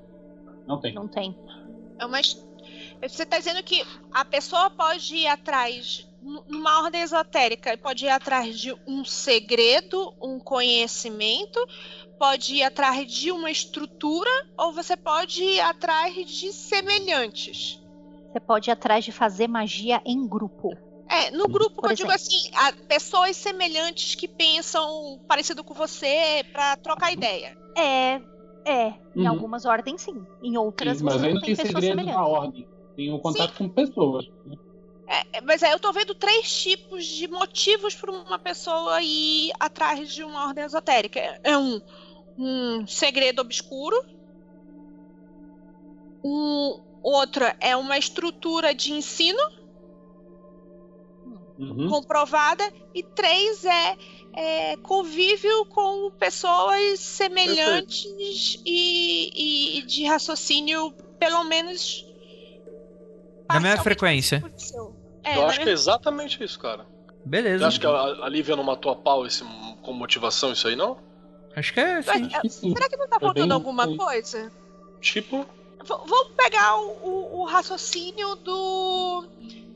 Não tem. Não tem. É uma, você está dizendo que a pessoa pode ir atrás, nu- numa ordem esotérica, pode ir atrás de um segredo, um conhecimento, pode ir atrás de uma estrutura, ou você pode ir atrás de semelhantes. Você pode ir atrás de fazer magia em grupo. É, no grupo Por que eu digo exemplo. assim, há pessoas semelhantes que pensam parecido com você para trocar ideia. É, é. Em Uhum. algumas ordens, sim. Em outras, Sim, mas você não não tem tem pessoas segredo na semelhantes. ordem. Tem o contato com pessoas. É, mas aí eu tô vendo três tipos de motivos para uma pessoa ir atrás de uma ordem esotérica. É um, um segredo obscuro. Um outro é uma estrutura de ensino Uhum. comprovada. E três é, é convívio com pessoas semelhantes e, e de raciocínio, pelo menos. Na mesma frequência. É, eu acho que é exatamente isso, cara. Beleza. Você acha que a, a Lívia não matou a pau esse, com motivação isso aí, não? Acho que é assim. é, Que sim. Será que não tá Foi faltando bem- alguma foi- coisa? Tipo, V- vamos pegar o, o- o raciocínio do,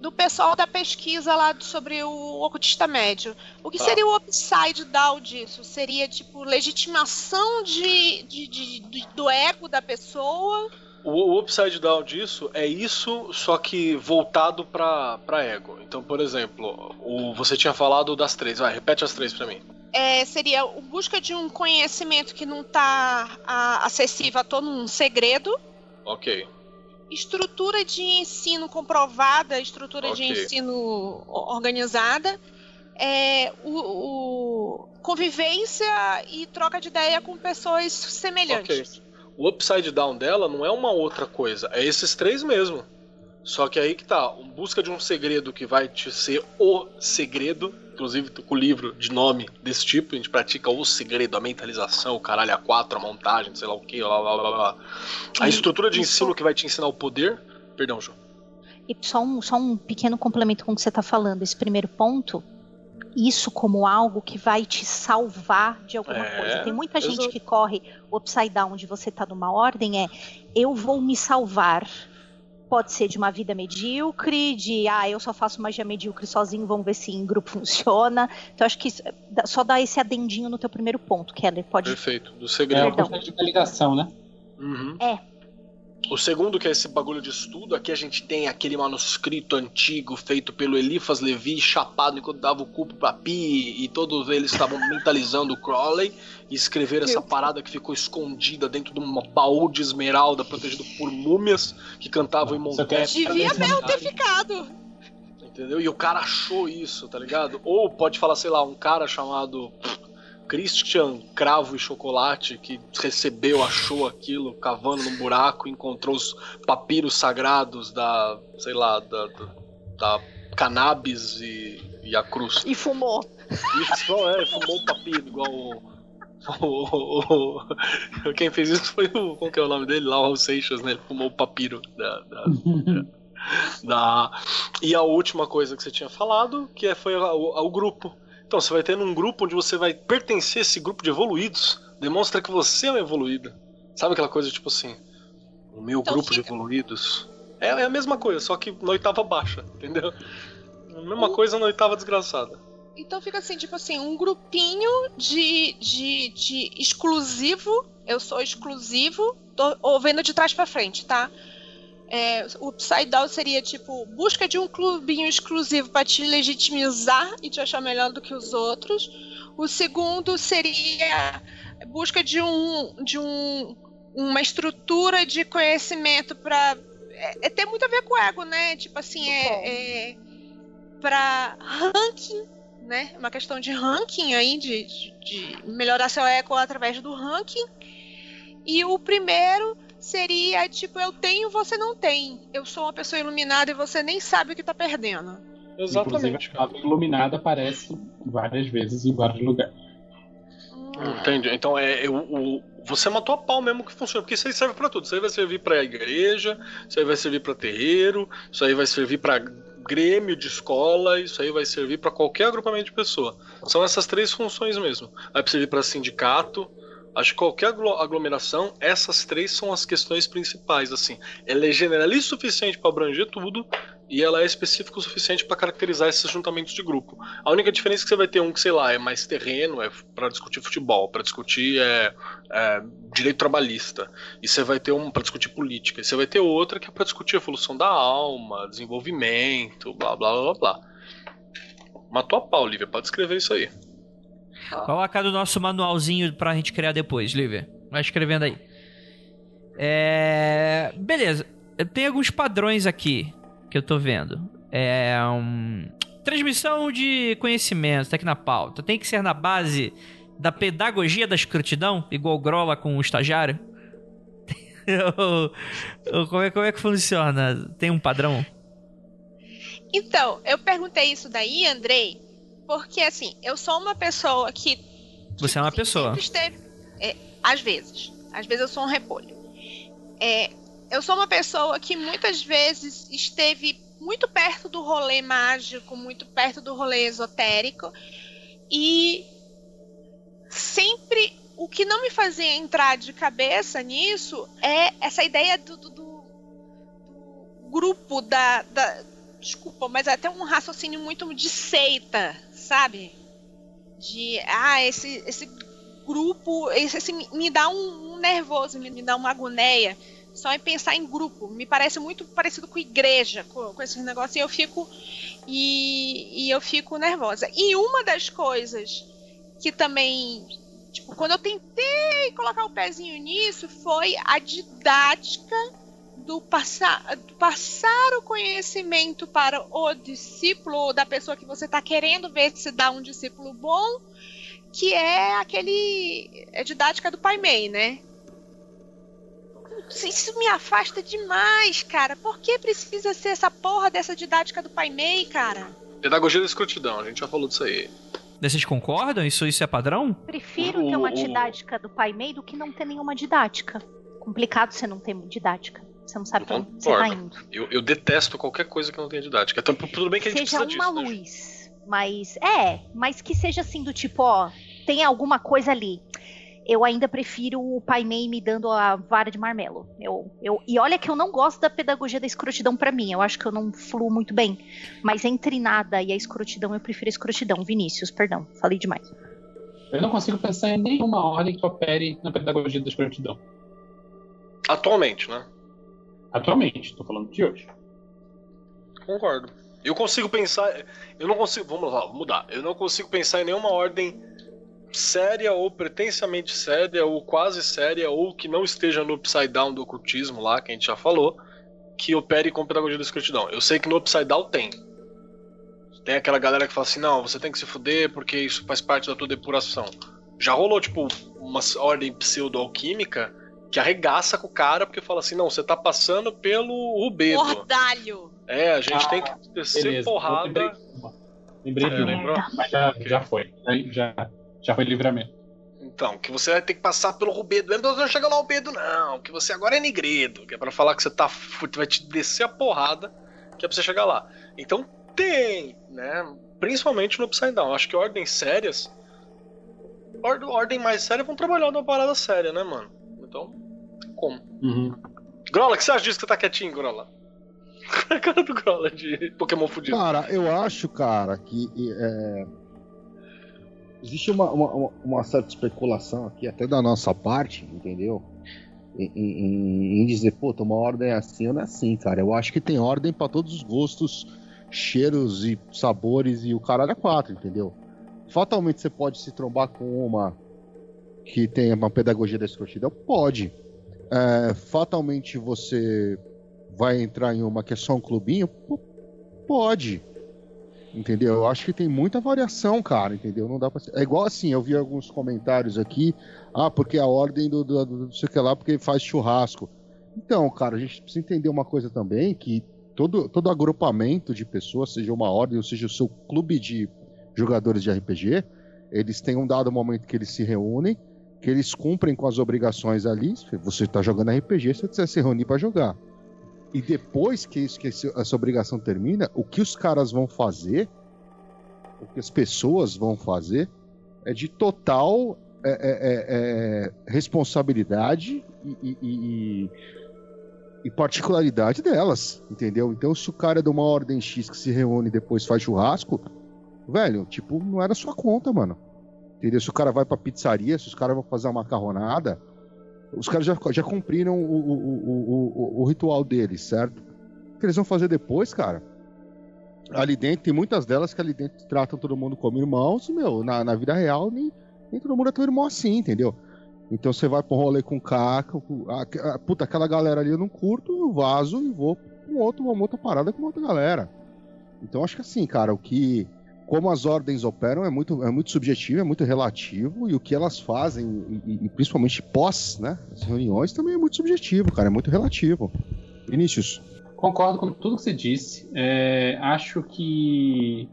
do pessoal da pesquisa lá do- sobre o ocultista médio. O que Tá. seria o upside down disso? Seria, tipo, legitimação de, de- de- de- do ego da pessoa? o, o upside down disso é isso, só que voltado pra, pra ego. Então, por exemplo, o, você tinha falado das três, vai, repete as três pra mim. É, seria a busca de um conhecimento que não está acessível a todo um segredo. Ok. Estrutura de ensino comprovada, estrutura Ok. de ensino o- organizada. É, o, o- convivência e troca de ideia com pessoas semelhantes. O upside down dela não é uma outra coisa, é esses três mesmo. Só que aí que tá, busca de um segredo que vai te ser o segredo, inclusive tô com o livro de nome desse tipo, a gente pratica o segredo, a mentalização, o caralho, a quatro, a montagem, sei lá o que, lá, lá, lá, lá. A estrutura de ensino que vai te ensinar o poder. Perdão, João. E só um, só um pequeno complemento com o que você está falando, esse primeiro ponto, isso como algo que vai te salvar de alguma É, coisa. Tem muita gente que corre o upside down onde você está numa ordem, é eu vou me salvar. Pode ser de uma vida medíocre, de ah, eu só faço magia medíocre sozinho, vamos ver se em grupo funciona. Então acho que isso- só dá esse adendinho no teu primeiro ponto, Keller. Pode Perfeito, do É segredo. a quantidade da ligação, né? Uhum. É. O segundo, que é esse bagulho de estudo, aqui a gente tem aquele manuscrito antigo feito pelo Eliphas Levi, chapado enquanto dava o cu pro Papi, e todos eles estavam mentalizando o Crowley, e escreveram essa parada que ficou escondida dentro de um baú de esmeralda protegido por múmias que cantavam em Só que é- Montep. Devia mesmo ter ficado. Entendeu? E o cara achou isso, tá ligado? Ou pode falar, sei lá, um cara chamado Christian Cravo e Chocolate que recebeu, achou aquilo, cavando num buraco, encontrou os papiros sagrados da, sei lá, da, da, da cannabis e, e a cruz. E fumou. Isso não é, fumou o papiro, igual o, o- o- o- Quem fez isso foi o. Como que é o nome dele? Lá, o Seixas, né? Ele fumou o papiro da- [LAUGHS] da, da- E a última coisa que você tinha falado, que é, foi a- o, o grupo. Então, você vai ter um grupo onde você vai pertencer a esse grupo de evoluídos. Demonstra que você é um evoluído. Sabe aquela coisa tipo assim? O meu Então grupo de fica- evoluídos. É, é a mesma coisa, só que na oitava baixa, entendeu? A mesma coisa na oitava desgraçada. Então fica assim, tipo assim, um grupinho de, de, de exclusivo. Eu sou exclusivo, tô vendo de trás pra frente, tá? É, o Upside Down seria tipo busca de um clubinho exclusivo pra te legitimizar e te achar melhor do que os outros. O segundo seria busca de um de um uma estrutura de conhecimento pra é, é ter muito a ver com o ego, né? Tipo assim, é, é para ranking né? Uma questão de ranking aí, de, de- melhorar seu eco através do ranking. E o primeiro seria tipo, eu tenho, você não tem. Eu sou uma pessoa iluminada e você nem sabe o que tá perdendo. Inclusive, Exatamente. a palavra iluminada aparece várias vezes em vários lugares. Entendi. Então é, o, o- você matou a pau mesmo que funciona, porque isso aí serve pra tudo. Isso aí vai servir pra igreja, isso aí vai servir pra terreiro, isso aí vai servir pra grêmio de escola, isso aí vai servir pra qualquer agrupamento de pessoa. São essas três funções mesmo. Vai servir pra sindicato. Acho que qualquer aglo- aglomeração, essas três são as questões principais. Assim, ela é generalista o suficiente pra abranger tudo e ela é específica o suficiente pra caracterizar esses juntamentos de grupo. A única diferença é que você vai ter um que, sei lá, é mais terreno, é pra discutir futebol, pra discutir é, é, direito trabalhista. E você vai ter um pra discutir política. E você vai ter outra que é pra discutir evolução da alma, desenvolvimento, blá blá blá blá. Matou a pau, Lívia, pode escrever isso aí. Coloca do nosso manualzinho pra gente criar depois, Lívia. Vai escrevendo aí. É... Beleza. Tem alguns padrões aqui que eu tô vendo. É. um, Transmissão de conhecimento, tá aqui na pauta. Tem que ser na base da pedagogia da escrutidão, igual Grola com o estagiário? [LAUGHS] Como, é, como é que funciona? Tem um padrão? Então, eu perguntei isso daí, Andrei, porque assim, eu sou uma pessoa que. Você é uma assim, pessoa. esteve- é, às vezes. Às vezes eu sou um repolho. É, eu sou uma pessoa que muitas vezes esteve muito perto do rolê mágico, muito perto do rolê esotérico. E sempre o que não me fazia entrar de cabeça nisso é essa ideia do, do- do- do grupo da, da- Desculpa, mas é até um raciocínio muito de seita, sabe? De ah, esse, esse grupo, esse, esse me- dá um, um nervoso, me, me dá uma agonia. Só em pensar em grupo. Me parece muito parecido com igreja, com, com esses negócios, e eu fico. E, e eu fico nervosa. E uma das coisas que também. Tipo, quando eu tentei colocar o pezinho nisso, foi a didática do passar, do passar o conhecimento para o discípulo, ou da pessoa que você está querendo ver se dá um discípulo bom, que é aquele. É didática do Pai Mei, né? Isso me afasta demais, cara. Por que precisa ser essa porra dessa didática do Pai Mei, cara? Pedagogia da escrotidão, a gente já falou disso aí. Vocês concordam? Isso, isso é padrão? Prefiro ter uma didática do Pai Mei do que não ter nenhuma didática. Complicado você não ter didática. Você não sabe Eu pra onde você tá indo. Eu, eu detesto qualquer coisa que não tenha didática. Então, tudo bem que a gente seja precisa uma disso. né? luz. Mas é, mas que seja assim do tipo, ó, tem alguma coisa ali. Eu ainda prefiro o Pai Mei me dando a vara de marmelo. Eu, eu, e olha que eu não gosto da pedagogia da escrotidão pra mim. Eu acho que eu não fluo muito bem. Mas entre nada e a escrotidão, eu prefiro a escrotidão. Vinícius, perdão, falei demais. Eu não consigo pensar em nenhuma ordem que opere na pedagogia da escrotidão. Atualmente, né? Atualmente, tô falando de hoje. Concordo. Eu consigo pensar. Eu não consigo. Vamos lá, vamos mudar. Eu não consigo pensar em nenhuma ordem séria ou pretensamente séria ou quase séria ou que não esteja no upside down do ocultismo lá, que a gente já falou, que opere com pedagogia da escrotidão. Eu sei que no upside down tem. Tem aquela galera que fala assim: não, você tem que se fuder porque isso faz parte da tua depuração. Já rolou, tipo, uma ordem pseudo-alquímica que arregaça com o cara porque fala assim: não, você tá passando pelo rubedo. Mordalho! É, a gente Ah, tem que descer Beleza. porrada. Lembrei. Lembrei É, lembrou? mas já, já foi. Já, já foi livramento. Então, que você vai ter que passar pelo rubedo. Então não chega lá o rubedo, não. Que você agora é negredo. Que é pra falar que você tá. Vai te descer a porrada. Que é pra você chegar lá. Então tem, né? Principalmente no Upside Down. Acho que ordens sérias. Ord ordem mais séria vão trabalhar numa parada séria, né, mano? Então, como. Uhum. Grola, o que você acha disso que você tá quietinho, Grola? [LAUGHS] a cara do Grola de Pokémon fudido. Cara, eu acho, cara, que é, existe uma, uma, uma- certa especulação aqui, até da nossa parte, entendeu? Em, em- em dizer, pô, uma ordem é assim ou não é assim, cara. Eu acho que tem ordem pra todos os gostos, cheiros e sabores e o caralho é quatro, entendeu? Fatalmente você pode se trombar com uma que tem uma pedagogia da escrotidão? Pode. É, fatalmente você vai entrar em uma que é só um clubinho? Pode. Entendeu? Eu acho que tem muita variação, cara, entendeu? Não dá pra. É igual assim, eu vi alguns comentários aqui, ah, porque a ordem do, do, do não sei que lá, porque faz churrasco. Então, cara, a gente precisa entender uma coisa também, que todo, todo agrupamento de pessoas, seja uma ordem, ou seja o seu clube de jogadores de RPG, eles têm um dado momento que eles se reúnem, que eles cumprem com as obrigações ali. Você está jogando RPG, você precisa se reunir para jogar. E depois que, isso, que essa obrigação termina, o que os caras vão fazer, o que as pessoas vão fazer, é de total é, é, é, é, responsabilidade e, e- e- e particularidade delas, entendeu? Então, se o cara é de uma ordem X que se reúne e depois faz churrasco, velho, tipo, não era sua conta, mano. Entendeu? Se o cara vai pra pizzaria, se os caras vão fazer uma macarronada, os caras já, já cumpriram o, o, o, o, ritual deles, certo? O que eles vão fazer depois, cara? Ali dentro, tem muitas delas que ali dentro tratam todo mundo como irmãos, meu, na, na vida real, nem, nem todo mundo é teu irmão assim, entendeu? Então você vai um rolê com caca, com, puta, aquela galera ali eu não curto, eu vazo e vou um outro, uma outra parada com outra galera. Então acho que assim, cara, o que. Como as ordens operam é muito, é muito subjetivo, é muito relativo, e o que elas fazem, e, e- principalmente pós, né? As reuniões também é muito subjetivo, cara, é muito relativo. Vinícius. Concordo com tudo que você disse. É, acho que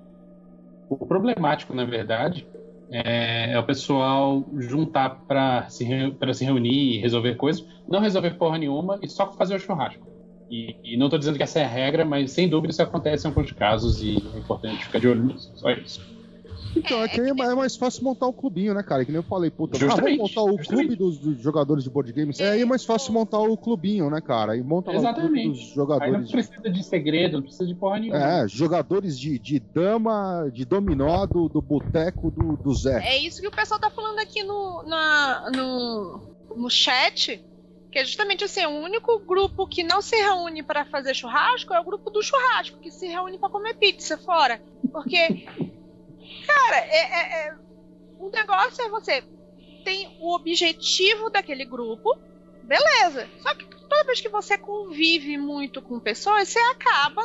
o problemático, na verdade, é, é o pessoal juntar para se, pra se reunir e resolver coisas, não resolver porra nenhuma e só fazer o churrasco. E, e não estou dizendo que essa é a regra, mas sem dúvida isso acontece em alguns casos e é importante ficar de olho nisso. Só isso. Então, é que aí é mais- é mais fácil montar o clubinho, né, cara? Que nem eu falei, puta, ah, vamos Justamente, montar o justamente. clube dos, dos jogadores de board games. É aí é mais fácil montar o clubinho, né, cara? E monta lá o clube Exatamente. dos Aí não jogadores. de- precisa de segredo, não precisa de porra nenhuma. É, jogadores de, de dama, de dominó do, do boteco do, do Zé. É isso que o pessoal tá falando aqui no, na, no, no chat. Que é justamente assim, o único grupo que não se reúne pra fazer churrasco é o grupo do churrasco, que se reúne pra comer pizza fora. Porque, cara, é, é- é- O negócio é você tem o objetivo daquele grupo, beleza. Só que toda vez que você convive muito com pessoas, você acaba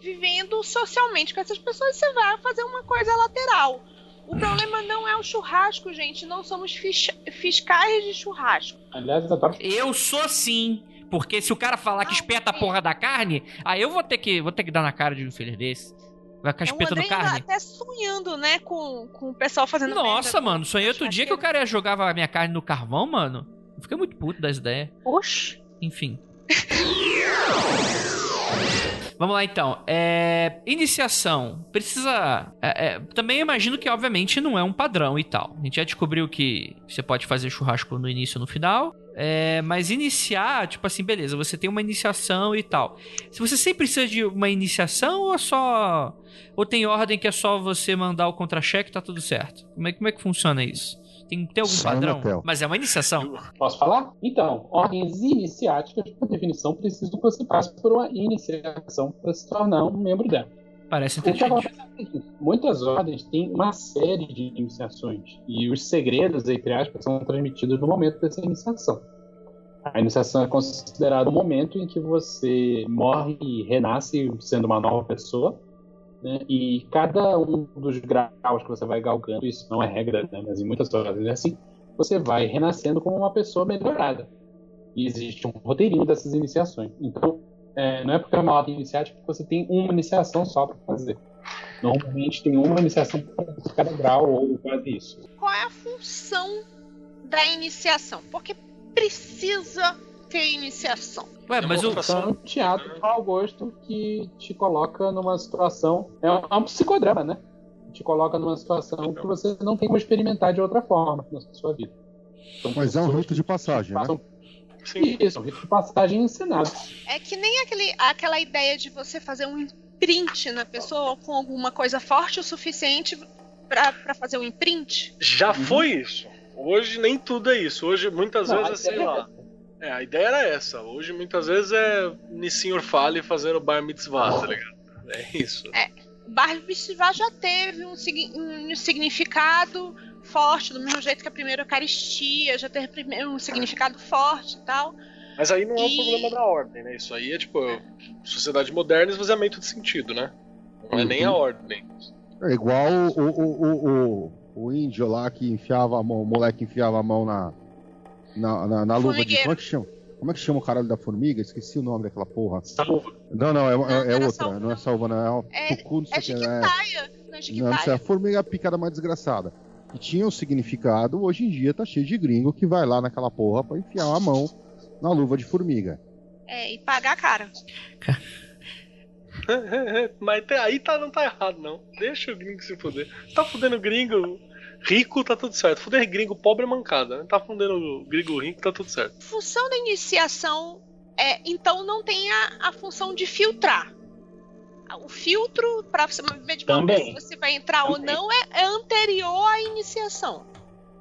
vivendo socialmente com essas pessoas, você vai fazer uma coisa lateral. O problema não é o churrasco, gente. Não somos fis fiscais de churrasco. Aliás, eu adoro Eu sou sim. Porque se o cara falar que espeta a porra da carne, aí eu vou ter que, vou ter que dar na cara de um filho desse. Vai ficar É, o espetando ainda carne. até sonhando, né, com, com o pessoal fazendo Nossa, merda mano, sonhei outro dia que o cara jogava a minha carne no carvão, mano. Eu fiquei muito puto das ideias. Oxi. Enfim. [LAUGHS] Vamos lá então. É, iniciação. Precisa. é, é, também imagino que, obviamente, não é um padrão e tal. A gente já descobriu que você pode fazer churrasco no início e no final. É, mas iniciar, tipo assim, beleza, você tem uma iniciação e tal. Se você sempre precisa de uma iniciação ou é só. Ou tem ordem que é só você mandar o contra-cheque e tá tudo certo? Como é, como é que funciona isso? Tem, tem algum Só padrão? Mas é uma iniciação. Posso falar? Então, ordens iniciáticas, por definição, precisam que você passe por uma iniciação para se tornar um membro dela. Parece acontece é muitas ordens têm uma série de iniciações e os segredos, entre aspas, são transmitidos no momento dessa iniciação. A iniciação é considerada o momento em que você morre e renasce sendo uma nova pessoa, né? e cada um dos graus que você vai galgando, isso não é regra, né? mas em muitas ordens é assim, você vai renascendo como uma pessoa melhorada. E existe um roteirinho dessas iniciações. Então, é, não é porque é uma ordem iniciática que você tem uma iniciação só para fazer. Normalmente tem uma iniciação para cada grau ou quase isso. Qual é a função da iniciação? Porque precisa ter iniciação. Ué, mas o. Então, é um teatro de mau gosto que te coloca numa situação. É um, é um psicodrama, né? Te coloca numa situação que você não tem como experimentar de outra forma na sua vida. Então, Mas é um rito de passagem, né? Sim. Isso, um rito de passagem ensinado. É que nem aquele, aquela ideia de você fazer um imprint na pessoa com alguma coisa forte o suficiente pra pra fazer um imprint. Já foi isso. Hoje nem tudo é isso. Hoje muitas Não, vezes é, sei lá. É, a ideia era essa. Hoje muitas vezes é Nissin Fale fazendo bar mitzvah, tá ligado? É isso. Bar mitzvah já teve um, um significado forte, do mesmo jeito que a primeira Eucaristia já teve um significado forte e tal. Mas aí não é o E- problema da ordem, né? Isso aí é tipo sociedade moderna e esvaziamento de sentido, né? Não é Uhum. nem a ordem. É igual o, o, o, o, o índio lá que enfiava a mão, o moleque enfiava a mão na, na, na, na luva de. Como é que chama? Como é que chama o caralho da formiga? Esqueci o nome daquela porra. Salva. Não, não, é, Não, é, é outra. salva, não é não. salva, não. É, o É- tucu, não sei É o que? Chiquitaia, não é Não, não sei, Chiquitaia. a formiga é a picada mais desgraçada. Que tinha um significado, hoje em dia tá cheio de gringo que vai lá naquela porra pra enfiar a mão na luva de formiga. É, e pagar cara. [LAUGHS] Mas aí tá, não tá errado, não. Deixa o gringo se fuder. Tá fudendo gringo rico, tá tudo certo. Fuder gringo pobre é mancada. Né? Tá fudendo gringo rico, tá tudo certo. A função da iniciação é, então não tem a, a função de filtrar. O filtro para você Também. se você vai entrar ou Também. não é, é anterior à iniciação.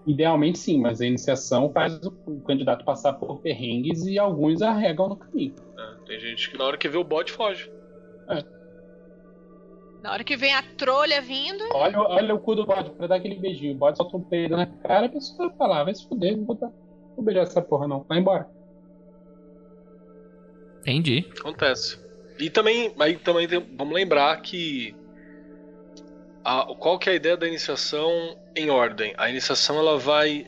Idealmente sim, mas a iniciação faz o candidato passar por perrengues e alguns arregam no caminho. né? Tem gente que na hora que vê o bode foge. Na hora que vem a trolha vindo, Olha, olha o cu do bode pra dar aquele beijinho. O bode solta um peido na cara, a pessoa vai falar, vai se fuder, não vou, dar, não vou beijar essa porra não, vai embora. Entendi. Acontece. E também, aí também tem- vamos lembrar que a- qual que é a ideia da iniciação em ordem? A iniciação ela vai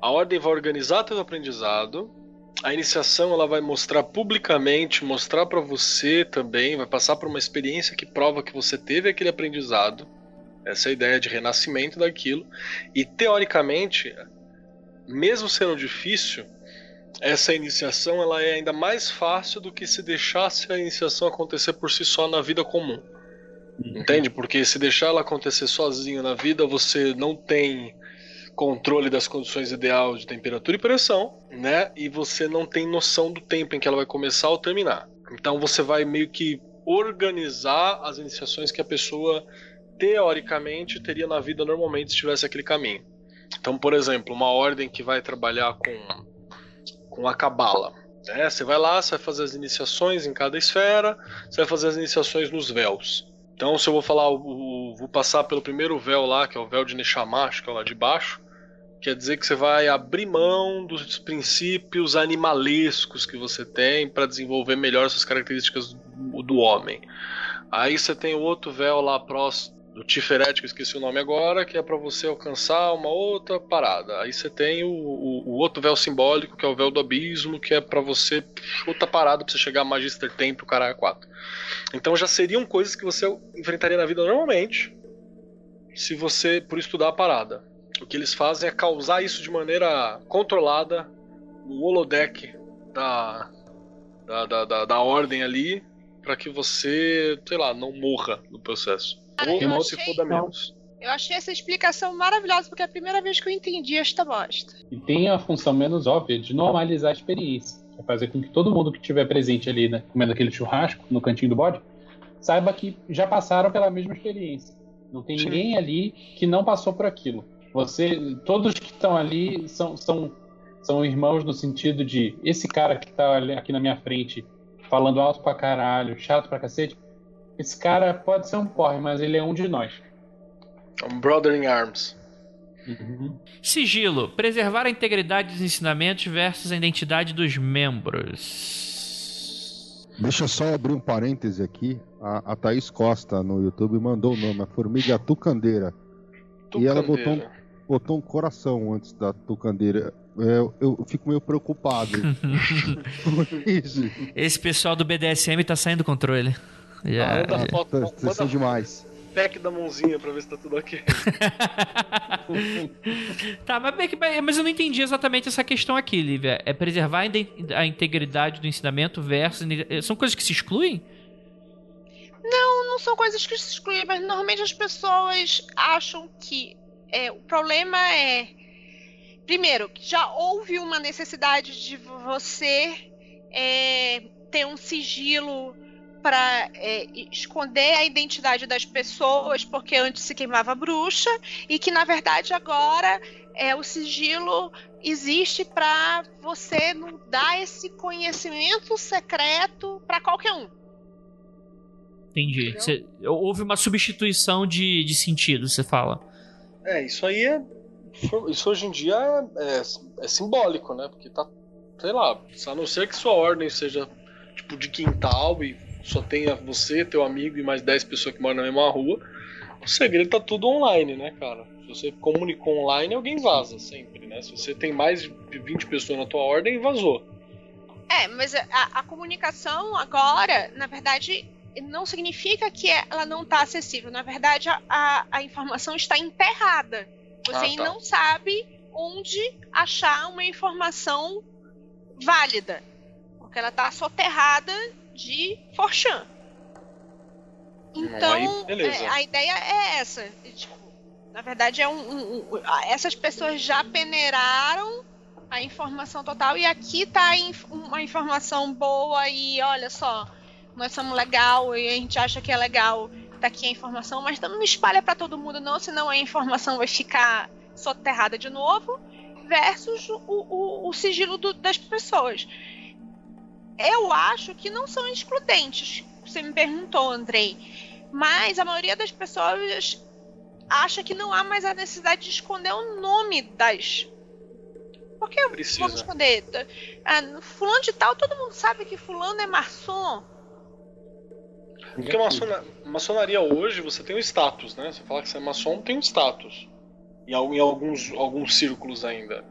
a ordem vai organizar teu aprendizado. A iniciação ela vai mostrar publicamente, mostrar pra você também, vai passar por uma experiência que prova que você teve aquele aprendizado. Essa é a ideia de renascimento daquilo. E teoricamente, mesmo sendo difícil, essa iniciação ela é ainda mais fácil do que se deixasse a iniciação acontecer por si só na vida comum. Entende? Porque se deixar ela acontecer sozinho na vida, você não tem controle das condições ideais de temperatura e pressão, né? E você não tem noção do tempo em que ela vai começar ou terminar. Então você vai meio que organizar as iniciações que a pessoa teoricamente teria na vida normalmente se tivesse aquele caminho. Então, por exemplo, uma ordem que vai trabalhar com com a cabala. Né? Você vai lá, você vai fazer as iniciações em cada esfera, você vai fazer as iniciações nos véus. Então, se eu vou falar, vou passar pelo primeiro véu lá, que é o véu de Neshamash, que é o lá de baixo, quer dizer que você vai abrir mão dos princípios animalescos que você tem para desenvolver melhor essas características do, do homem. Aí você tem o outro véu lá próximo do Tiferet, que eu esqueci o nome agora, que é para você alcançar uma outra parada. Aí você tem o, o- o outro véu simbólico, que é o véu do abismo, que é para você outra parada pra você chegar a Magister Tempo, caralho, 4. Então já seriam coisas que você enfrentaria na vida normalmente, se você por estudar a parada. O que eles fazem é causar isso de maneira controlada no holodeck da, da, da, da, da ordem ali, para que você, sei lá, não morra no processo. Cara, Ou eu não se achei- foda menos. Eu achei essa explicação maravilhosa, porque é a primeira vez que eu entendi esta bosta. E tem a função menos óbvia de normalizar a experiência. É fazer com que todo mundo que estiver presente ali, né, comendo aquele churrasco no cantinho do bode, saiba que já passaram pela mesma experiência. Não tem Sim. ninguém ali que não passou por aquilo. Você, todos que estão ali são, são, são irmãos no sentido de esse cara que tá ali- aqui na minha frente falando alto pra caralho, chato pra cacete, esse cara pode ser um porre, mas ele é um de nós. Um brother in arms. Uhum. Sigilo. Preservar a integridade dos ensinamentos versus a identidade dos membros. Deixa eu só abrir um parêntese aqui. A, a Thaís Costa no YouTube mandou o nome, a formiga tucandeira. E ela botou um, Tucandeira. Botou um coração antes da tucandeira. Eu, eu fico meio preocupado. [LAUGHS] Esse pessoal do BDSM tá saindo do controle. Já- Manda foto, Tá- tá manda demais. pack da mãozinha pra ver se tá tudo ok. [LAUGHS] Tá, mas, mas eu não entendi exatamente essa questão aqui, Lívia. É preservar a integridade do ensinamento versus. São coisas que se excluem? Não são coisas que se excluem, mas normalmente as pessoas acham que é, o problema é. Primeiro, que já houve uma necessidade de você é, ter um sigilo para esconder a identidade das pessoas, porque antes se queimava bruxa, e que na verdade agora é, o sigilo existe para você não dar esse conhecimento secreto para qualquer um. Entendi. Cê- houve uma substituição de, de sentido, você fala. É, isso aí é. Isso hoje em dia é, é- é simbólico, né? Porque tá. Sei lá, a não ser que sua ordem seja tipo de quintal e só tenha você, teu amigo e mais 10 pessoas que moram na mesma rua, o segredo tá tudo online, né, cara? Se você comunicou online, alguém vaza sempre, né? Se você tem mais de 20 pessoas na tua ordem, vazou. É, mas a, a comunicação agora, na verdade, não significa que ela não está acessível. Na verdade, a, a, a informação está enterrada. Você Ah, tá. não sabe onde achar uma informação válida. Porque ela está soterrada de Forchan. Então, aí, é, a ideia é essa. Tipo, na verdade, é um, um- um- essas pessoas já peneiraram a informação total e aqui tá a inf- uma informação boa e olha só, nós somos legal e a gente acha que é legal, tá aqui a informação, mas não espalha para todo mundo não, senão a informação vai ficar soterrada de novo, versus o, o- o sigilo do- das pessoas. Eu acho que não são excludentes, você me perguntou, Andrei, mas a maioria das pessoas acha que não há mais a necessidade de esconder o nome das por que vamos Precisa. esconder? Ah, no fulano de tal, todo mundo sabe que fulano é maçom. Porque maçona- maçonaria hoje você tem um status, né? Você fala que você é maçom, tem um status. Em, al- em alguns, alguns círculos ainda.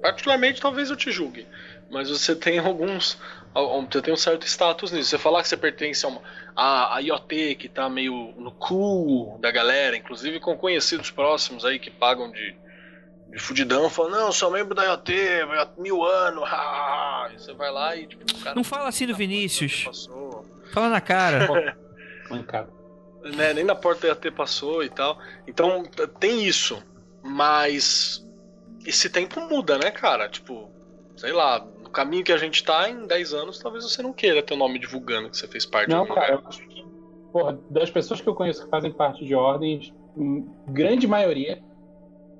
Particularmente, talvez eu te julgue. Mas você tem alguns. al- Você tem um certo status nisso. Você falar que você pertence a, uma, a, a IoT, que tá meio no cool da galera, inclusive com conhecidos próximos aí que pagam de, de fudidão, falam, não, eu sou membro da IoT, há mil anos, [LAUGHS] ah, e você vai lá e tipo, o cara. Não fala assim do Vinícius. Passou. [LAUGHS] Fala na cara. Né, nem na porta ia ter passou e tal. Então tem isso, mas esse tempo muda, né, cara? Tipo, sei lá, no caminho que a gente tá, em 10 anos, talvez você não queira ter o nome divulgando que você fez parte Não, de cara, lugar. eu acho que, porra, das pessoas que eu conheço que fazem parte de ordens, hum, grande maioria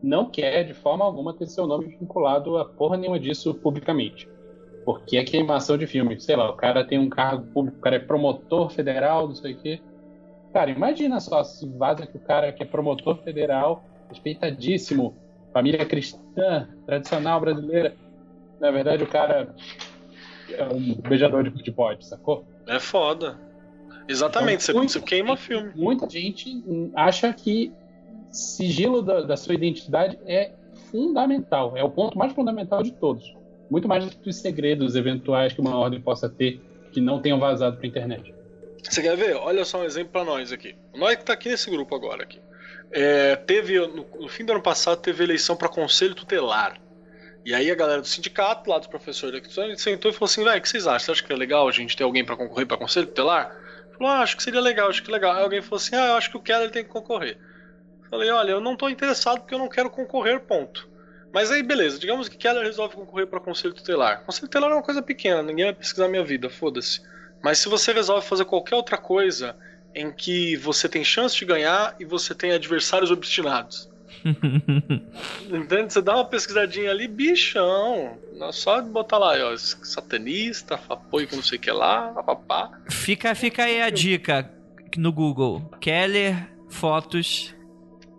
não quer de forma alguma ter seu nome vinculado a porra nenhuma disso publicamente. Porque é queimação de filme. Sei lá, o cara tem um cargo público, o cara é promotor federal, não sei o quê. Cara, imagina só se vaza que o cara que é promotor federal, respeitadíssimo, família cristã, tradicional brasileira. Na verdade, o cara é um beijador de futebol, sacou? É foda. Exatamente, Então, você, você queima filme. Muita gente acha que sigilo da, da sua identidade é fundamental, é o ponto mais fundamental de todos. Muito mais do que os segredos eventuais que uma ordem possa ter que não tenham vazado para internet. Você quer ver? Olha só um exemplo pra nós aqui. Nós que tá aqui nesse grupo agora aqui. É, teve no, no fim do ano passado teve eleição para conselho tutelar. E aí a galera do sindicato, lá dos professores daqui, a gente sentou e falou assim, velho, o que vocês acham? Você acha que é legal a gente ter alguém para concorrer para conselho tutelar? Falou, ah, acho que seria legal, acho que é legal. Aí alguém falou assim, ah, eu acho que o Keller tem que concorrer. Falei, olha, eu não tô interessado porque eu não quero concorrer, ponto. Mas aí, beleza, digamos que Keller resolve concorrer para conselho tutelar. Conselho tutelar é uma coisa pequena, ninguém vai pesquisar minha vida, foda-se. Mas se você resolve fazer qualquer outra coisa em que você tem chance de ganhar e você tem adversários obstinados. [LAUGHS] Entende? Você dá uma pesquisadinha ali, bichão. Só botar lá, ó, satanista, apoio com não sei o que lá, papapá. Fica, fica aí a dica no Google. Keller, fotos,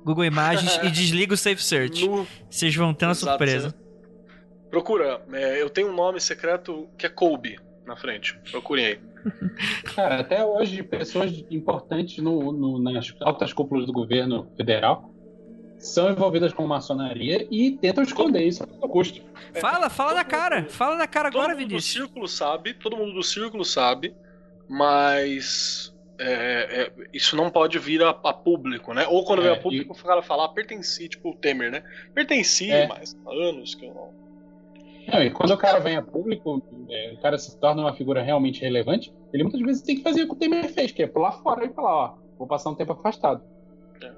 Google Imagens e desliga o Safe Search. No- Vocês vão ter uma Exato, surpresa. você- Procura. É, eu tenho um nome secreto que é Colby na frente. Procurem aí. [LAUGHS] Cara, até hoje, pessoas importantes no, no- nas altas cúpulas do governo federal são envolvidas com maçonaria e tentam esconder isso a todo custo. Fala, fala na cara. Fala na cara Todo agora, mundo do Vinícius. círculo sabe, todo mundo do círculo sabe, mas é, é, isso não pode vir a, a público, né? Ou quando É, vem a público, o cara falar, pertenci, tipo o Temer, né? Pertenci, É. mas há anos que eu não. Não, e quando o cara vem a público, é, o cara se torna uma figura realmente relevante, ele muitas vezes tem que fazer o que o Temer fez, que é pular fora e falar, ó, vou passar um tempo afastado. É.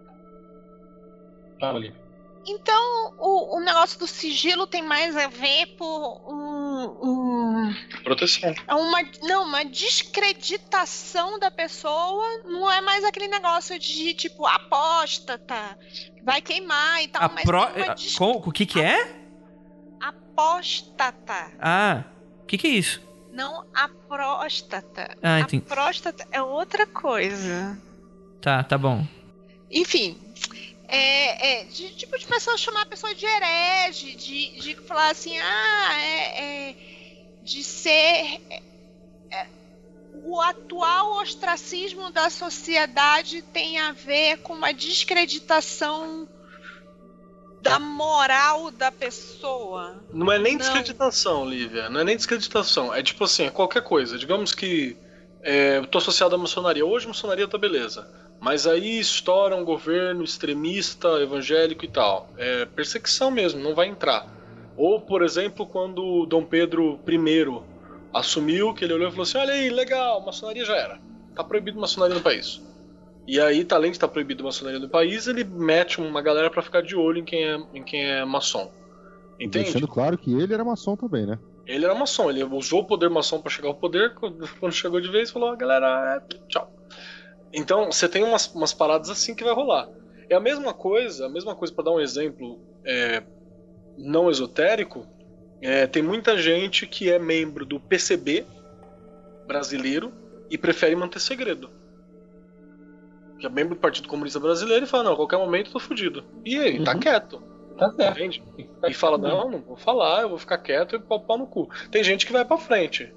Fala, Lívia. Então, o, o negócio do sigilo tem mais a ver por um, um- Proteção. é uma, não, uma descreditação da pessoa. Não é mais aquele negócio de tipo apóstata, vai queimar e tal. A mas pro... a- des- com- O que que é? apóstata, Ah, o que que é isso? não a próstata. Ah, a entendi. próstata é outra coisa. Tá, tá bom. Enfim. É, é, de, tipo de pessoa chamar a pessoa de herege, de, de falar assim, ah, é, é, de ser é, o atual ostracismo da sociedade tem a ver com uma descreditação da moral da pessoa. Não é nem Não. descreditação, Lívia. Não é nem descreditação. É tipo assim, é qualquer coisa. Digamos que é, eu tô associado à maçonaria. Hoje maçonaria tá beleza. Mas aí estoura um governo extremista, evangélico e tal. É perseguição mesmo, não vai entrar. Ou, por exemplo, quando Dom Pedro I assumiu, que ele olhou e falou assim: olha aí, legal, maçonaria já era. Tá proibido maçonaria no país. E aí, tá, além de estar proibido maçonaria no país, ele mete uma galera pra ficar de olho em quem é, em quem é maçom. Entende? Deixando claro que ele era maçom também, né? Ele era maçom, ele usou o poder maçom pra chegar ao poder, quando chegou de vez, falou, "Ah, galera, é, tchau. Então, você tem umas, umas paradas assim que vai rolar. É a mesma coisa, a mesma coisa para dar um exemplo é, não esotérico, é, tem muita gente que é membro do PCB brasileiro e prefere manter segredo. Que é membro do Partido Comunista Brasileiro e fala, não, a qualquer momento eu tô fudido. E aí, tá Uhum. quieto, Tá certo. entende? E fala, não, não vou falar, eu vou ficar quieto e pau pau no cu. Tem gente que vai pra frente.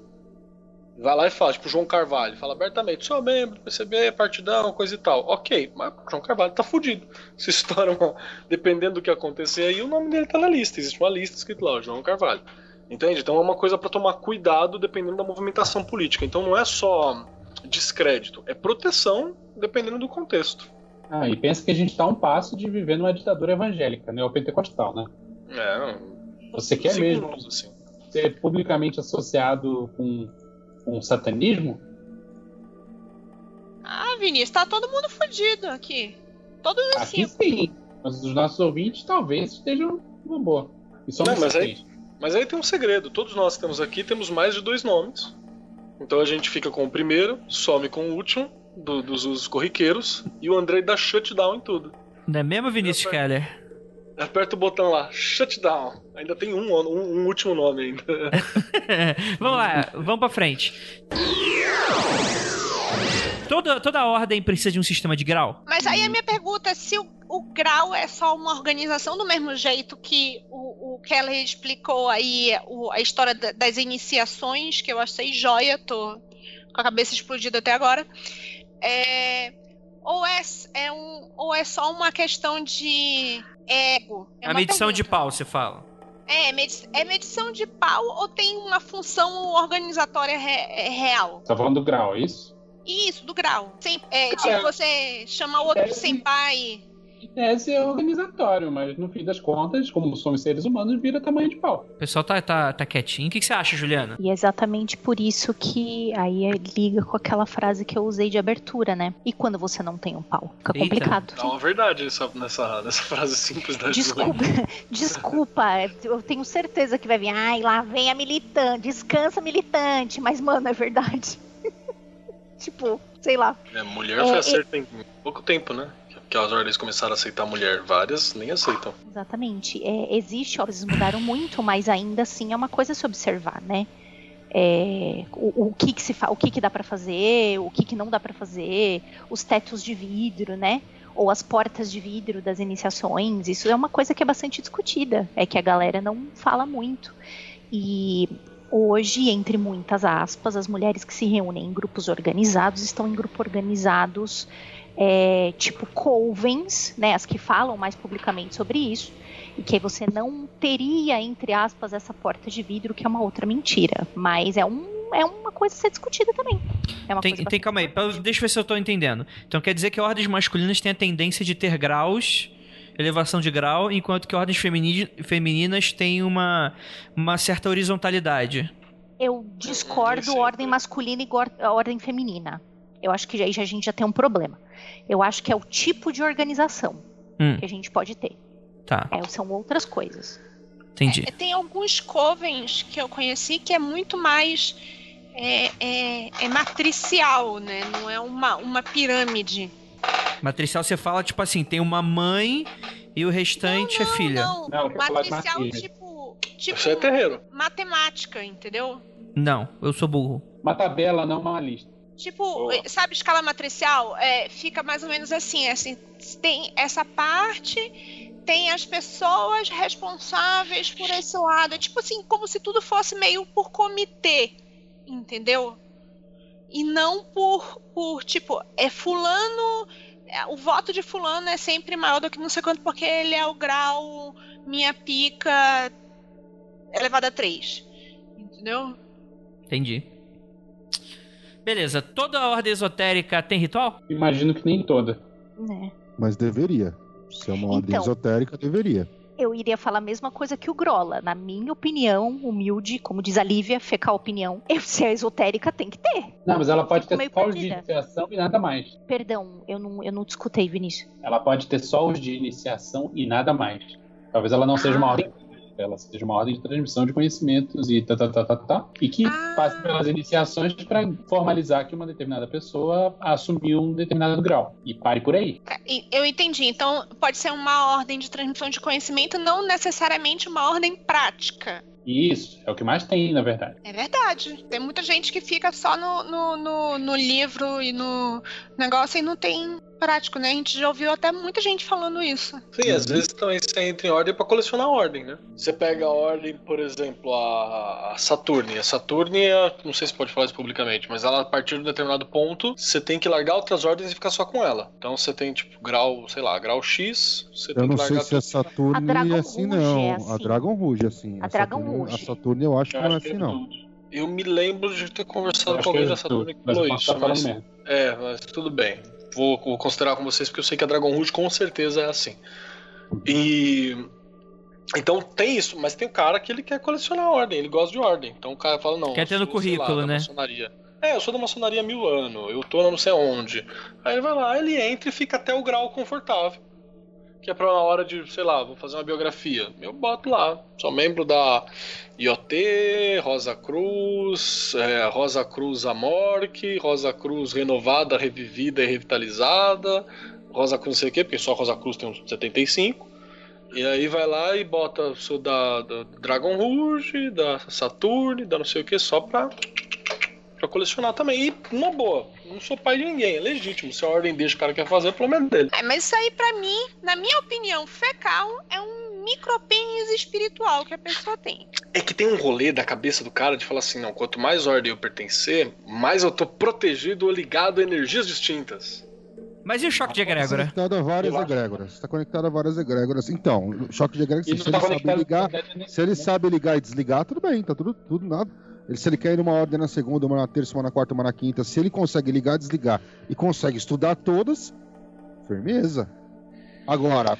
Vai lá e fala, tipo, João Carvalho, fala abertamente, sou membro do PCB, partidão, coisa e tal. Ok, mas João Carvalho tá fudido. [LAUGHS] Se estoura uma... Dependendo do que acontecer aí, o nome dele tá na lista. Existe uma lista escrito lá, João Carvalho. Entende? Então é uma coisa pra tomar cuidado dependendo da movimentação política. Então não é só descrédito, é proteção dependendo do contexto. Ah, e pensa que a gente tá a um passo de viver numa ditadura evangélica, neopentecostal, né? É, Você quer mesmo assim. ser publicamente associado com, com satanismo? Ah, Vinícius, tá todo mundo fudido aqui. Todos os Aqui cinco. sim, mas os nossos ouvintes talvez estejam numa boa. E somos Não, mas aí-. Mas aí tem um segredo. Todos nós que temos aqui temos mais de dois nomes. Então a gente fica com o primeiro, some com o último, do- dos usos corriqueiros, e o Andrei dá shutdown em tudo. Não é mesmo, Vinícius Keller? Aperta o botão lá, shutdown. Ainda tem um, um, um último nome ainda. [LAUGHS] vamos lá, vamos pra frente. Toda, toda ordem precisa de um sistema de grau? Mas aí a minha pergunta é se o, o grau é só uma organização do mesmo jeito que o, o Keller explicou aí o- a história da- das iniciações, que eu achei joia, tô com a cabeça explodida até agora. É, ou, é, é um, ou é só uma questão de ego? É a medição de pergunta. pau, você fala. É, medi- é medição de pau ou tem uma função organizatória re- é real? Tá falando do grau, é isso? Isso, do grau. Sem, é, Cara, tipo, você chama o outro de é- senpai. Em tese é organizatório, mas no fim das contas, como somos seres humanos, vira tamanho de pau. O pessoal tá, tá, tá quietinho. O que, que você acha, Juliana? E é exatamente por isso que aí é- liga com aquela frase que eu usei de abertura, né? E quando você não tem um pau? Fica Eita. complicado. Dá uma verdade nessa, nessa, nessa frase simples da. Desculpa, [LAUGHS] desculpa, eu tenho certeza que vai vir. Ai, lá vem a militante, descansa militante, mas mano, é verdade. [LAUGHS] tipo, sei lá. É, mulher É, foi acerta em pouco tempo, né? Que as ordens começaram a aceitar mulher. Várias nem aceitam. Exatamente. É, existe, obras mudaram muito, mas ainda assim é uma coisa a se observar, né? É, o, o que que se fa o que que dá pra fazer, o que que não dá pra fazer, os tetos de vidro, né? Ou as portas de vidro das iniciações. Isso é uma coisa que é bastante discutida. É que a galera não fala muito. E hoje, entre muitas aspas, as mulheres que se reúnem em grupos organizados estão em grupos organizados é, tipo covens, né, as que falam mais publicamente sobre isso, e que aí você não teria, entre aspas, essa porta de vidro, que é uma outra mentira. Mas é, um, é uma coisa a ser discutida também. É uma Tem, coisa tem, calma aí, pra- deixa eu ver se eu tô entendendo. Então quer dizer que ordens masculinas têm a tendência de ter graus, elevação de grau, enquanto que ordens femini- femininas têm uma, uma certa horizontalidade. Eu discordo ordem masculina e ordem feminina. Eu acho que aí já- a gente já tem um problema. Eu acho que é o tipo de organização Hum. que a gente pode ter. Tá, É, são outras coisas. entendi. É, Tem alguns covens que eu conheci que é muito mais é, é- é matricial, né? Não é uma, uma pirâmide. Matricial você fala, tipo assim, tem uma mãe e o restante é filha. Não, Não, eu quero falar de matricial tipo, tipo é terreiro. matemática, entendeu? Não, eu sou burro. Uma tabela, não uma lista. Tipo, Boa. eh, sabe escala matricial? É, fica mais ou menos assim, é assim, tem essa parte, tem as pessoas responsáveis por esse lado. É tipo assim, como se tudo fosse meio por comitê, entendeu? E não por, por tipo, é fulano, é, o voto de fulano é sempre maior do que não sei quanto, porque ele é o grau minha pica elevada a 3. Entendeu? Entendi. Beleza, toda ordem esotérica tem ritual? Imagino que nem toda. Né? Mas deveria. Se é uma ordem Então. esotérica, deveria. Eu iria falar a mesma coisa que o Grola. Na minha opinião, humilde, como diz a Lívia, fecal opinião, [LAUGHS] eu, se é esotérica, tem que ter. Não, mas ela pode ter só os de iniciação e nada mais. Perdão, eu não, eu não escutei, Vinícius. Ela pode ter só os de iniciação e nada mais. Talvez ela não seja uma Ah. ordem, ela seja uma ordem de transmissão de conhecimentos e tá, tá, tá, tá, tá. E que Ah. passe pelas iniciações para formalizar que uma determinada pessoa assumiu um determinado grau. E pare por aí. E- Eu entendi. Então, pode ser uma ordem de transmissão de conhecimento, não necessariamente uma ordem prática. Isso é o que mais tem, na verdade. É verdade. Tem muita gente que fica só no, no, no, no livro e no negócio e não tem prático, né? A gente já ouviu até muita gente falando isso. Sim, às vezes também você entra em ordem pra colecionar ordem, né? Você pega a ordem, por exemplo, a, a Saturne. A Saturne, é- não sei se pode falar isso publicamente, mas ela, a partir de um determinado ponto, você tem que largar outras ordens e ficar só com ela. Então você tem, tipo, grau, sei lá, grau X, você Eu tem não que sei largar se a. Saturne A Dragon é assim, Rouge não. é A assim. Dragon Rouge é assim. A Dragon Saturne, Rouge. A Saturne eu acho que Eu não é assim, é não. Eu me lembro de ter Eu conversado com alguém é da Saturne que eu falou isso, mas... É, mas tudo bem. Vou, vou considerar com vocês porque eu sei que a Dragon Rouge com certeza é assim. E. Então tem isso, mas tem o cara que ele quer colecionar ordem, ele gosta de ordem. Então o cara fala, não. Quer ter no lá, currículo, da né? maçonaria. É, eu sou da maçonaria há mil anos, eu tô não sei onde. Aí ele vai lá, ele entra e fica até o grau confortável. Que é pra na hora de, sei lá, vou fazer uma biografia. Eu boto lá. Sou membro da IoT, Rosa Cruz, é, Rosa Cruz Amorque, Rosa Cruz renovada, revivida e revitalizada, Rosa Cruz não sei o quê, porque só Rosa Cruz tem uns 75. E aí vai lá e bota, sou da, da Dragon Rouge, da Saturn, da não sei o que, só pra Pra colecionar também. E, uma boa, não sou pai de ninguém, é legítimo. Se a ordem deixa o cara quer fazer, é o problema é dele. É, mas isso aí, pra mim, na minha opinião, fecal é um micropênis espiritual que a pessoa tem. É que tem um rolê da cabeça do cara de falar assim: não, quanto mais ordem eu pertencer, mais eu tô protegido ou ligado a energias distintas. Mas e o choque de Está egrégora? conectado a várias egrégoras. Está conectado a várias egrégoras. Então, o choque de egrégora, se tá ele ligar, ideia se ele sabe ligar e desligar, tudo bem, tá tudo, tudo nada. Ele, se ele quer ir numa ordem na segunda, uma na terça, uma na quarta, uma na quinta, se ele consegue ligar, desligar e consegue estudar todas, firmeza. Agora,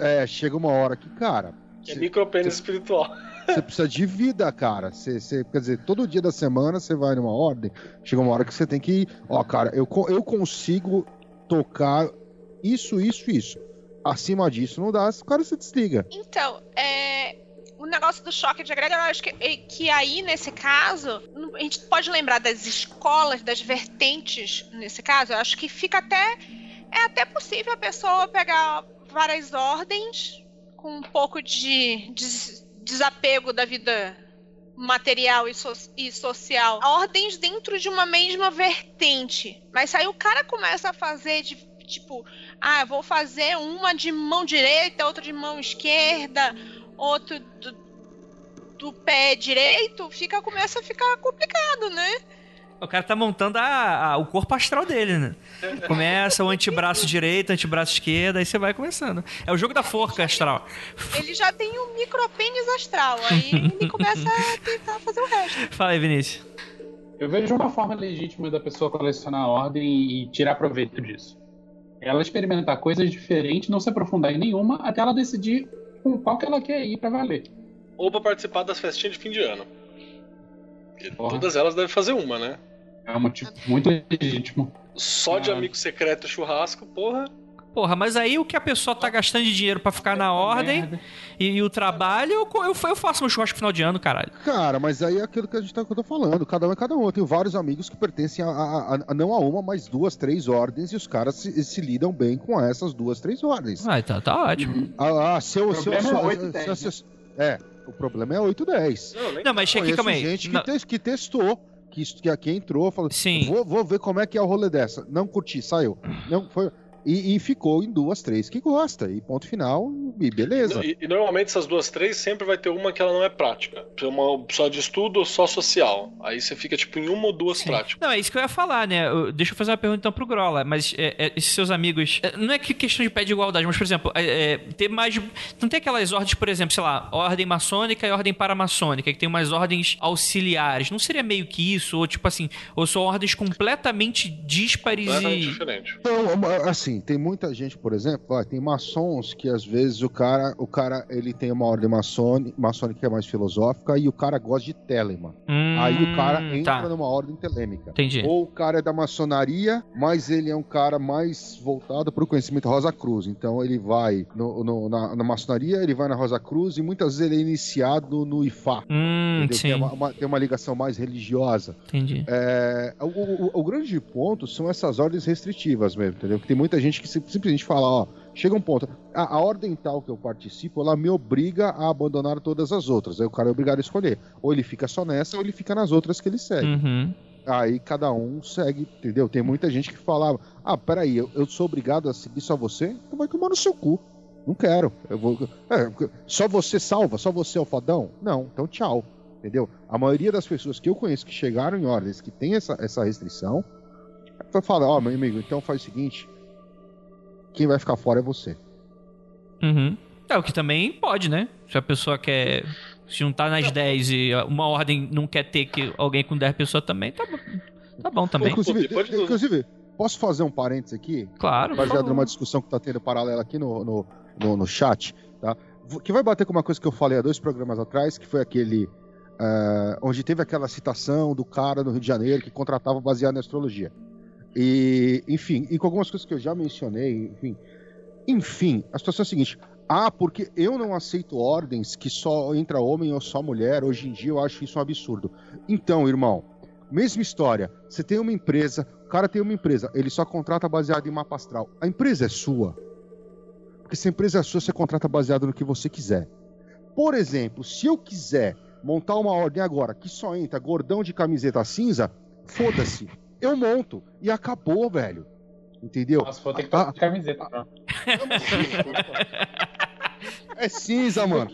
é, chega uma hora que, cara, É Cê- micropênis espiritual. [LAUGHS] você precisa de vida, cara. Você, você- quer dizer, todo dia da semana você vai numa ordem, chega uma hora que você tem que. Ó, cara, eu, eu consigo tocar isso, isso, isso. Acima disso não dá, o cara se desliga. Então, é. O negócio do choque de egrégora, eu acho que, que aí, nesse caso, a gente pode lembrar das escolas, das vertentes, nesse caso, eu acho que fica até. É até possível a pessoa pegar várias ordens com um pouco de des- desapego da vida material e, so- e social. Ordens dentro de uma mesma vertente. Mas aí o cara começa a fazer de tipo, ah, vou fazer uma de mão direita, outra de mão esquerda, outro do, do pé direito, fica começa a ficar complicado, né? O cara tá montando a- a- o corpo astral dele, né? Começa o antebraço direito, antebraço esquerdo, aí você vai começando. É o jogo da forca astral. Ele já tem um micropênis astral, aí ele começa a tentar fazer o resto. Fala aí, Vinícius. Eu vejo uma forma legítima da pessoa colecionar a ordem e tirar proveito disso. Ela experimentar coisas diferentes, não se aprofundar em nenhuma, até ela decidir com qual que ela quer ir pra valer. Ou pra participar das festinhas de fim de ano. Todas elas devem fazer uma, né? É um motivo muito legítimo. Só de Ah. amigo secreto e churrasco, porra. Porra, mas aí o que a pessoa tá gastando de dinheiro pra ficar na ordem e, e o trabalho, eu, eu, eu faço meu churrasco final de ano, caralho. Cara, mas aí é aquilo que a gente tá, que eu tô falando. Cada um é cada um. Eu tenho vários amigos que pertencem a, a- a- a- não a uma, mas duas, três ordens, e os caras se, se lidam bem com essas duas, três ordens. Ah, tá, tá ótimo. Ah, ah, se eu, O se eu- problema se eu- é 8 e se- 10, se- se- É, o problema é 8 10. Não, Não, mas aqui, calma aí. gente que, tes- que testou, que, que aqui entrou, falou, Sim. vou, vou ver como é que é o rolê dessa. Não curti, saiu. Não foi. E, e ficou em duas, três que gosta. E ponto final, e beleza. E, e normalmente essas duas, três, sempre vai ter uma que ela não é prática. É Uma só de estudo ou só social. Aí você fica tipo em uma ou duas Sim. práticas. Não, é isso que eu ia falar, né? Eu- deixa eu fazer uma pergunta então pro Grola. Mas é, é, esses seus amigos. é, não é que questão de pé de igualdade, mas, por exemplo, é, é, ter mais. Não tem aquelas ordens, por exemplo, sei lá, ordem maçônica e ordem paramaçônica, que tem umas ordens auxiliares. Não seria meio que isso? Ou tipo assim, ou são ordens completamente díspares Completamente e. diferente. Então, uma- assim, tem muita gente, por exemplo, ó, tem maçons que às vezes o cara, o cara ele tem uma ordem maçônica, maçônica que é mais filosófica e o cara gosta de Telemann. Hum, Aí o cara entra Tá, numa ordem telêmica. entendi. Ou o cara é da maçonaria, mas ele é um cara mais voltado para o conhecimento Rosa Cruz. Então ele vai no- no- na, na maçonaria, ele vai na Rosa Cruz e muitas vezes ele é iniciado no IFA. Hum? Tem uma, uma- tem uma ligação mais religiosa. entendi. É, o, o- o grande ponto são essas ordens restritivas mesmo, entendeu? Porque tem muita gente que sim- simplesmente fala, ó, chega um ponto, a, a ordem tal que eu participo, ela me obriga a abandonar todas as outras. Aí o cara é obrigado a escolher. Ou ele fica só nessa, ou ele fica nas outras que ele segue. Uhum. Aí cada um segue, entendeu? Tem muita gente que falava, ah, peraí, eu, eu sou obrigado a seguir só você? Então vai tomar no seu cu. Não quero. Eu vou. É, só você salva? Só você é o fodão? Não, então tchau. Entendeu? A maioria das pessoas que eu conheço que chegaram em ordens que tem essa, essa restrição, vai falar, ó, meu amigo, então faz o seguinte. Quem vai ficar fora é você. Uhum. É o que também pode, né? Se a pessoa quer se juntar nas 10 e uma ordem não quer ter que alguém com 10 pessoas também, tá bom, tá bom também. Inclusive, tudo. inclusive, posso fazer um parênteses aqui? Claro. baseado numa discussão que tá tendo paralela aqui no, no, no, no chat, tá? Que vai bater com uma coisa que eu falei há dois programas atrás, que foi aquele. ah, onde teve aquela citação do cara no Rio de Janeiro que contratava baseado na astrologia. E, enfim, e com algumas coisas que eu já mencionei, enfim. Enfim, a situação é a seguinte. Ah, porque eu não aceito ordens que só entra homem ou só mulher. Hoje em dia eu acho isso um absurdo. Então, irmão, mesma história. Você tem uma empresa, o cara tem uma empresa, ele só contrata baseado em mapa astral. A empresa é sua. Porque se a empresa é sua, você contrata baseado no que você quiser. Por exemplo, se eu quiser montar uma ordem agora que só entra gordão de camiseta cinza, foda-se. Eu monto. E acabou, velho. Entendeu? Nossa, vou ter que Ah, de camiseta. Pronto. É cinza, mano.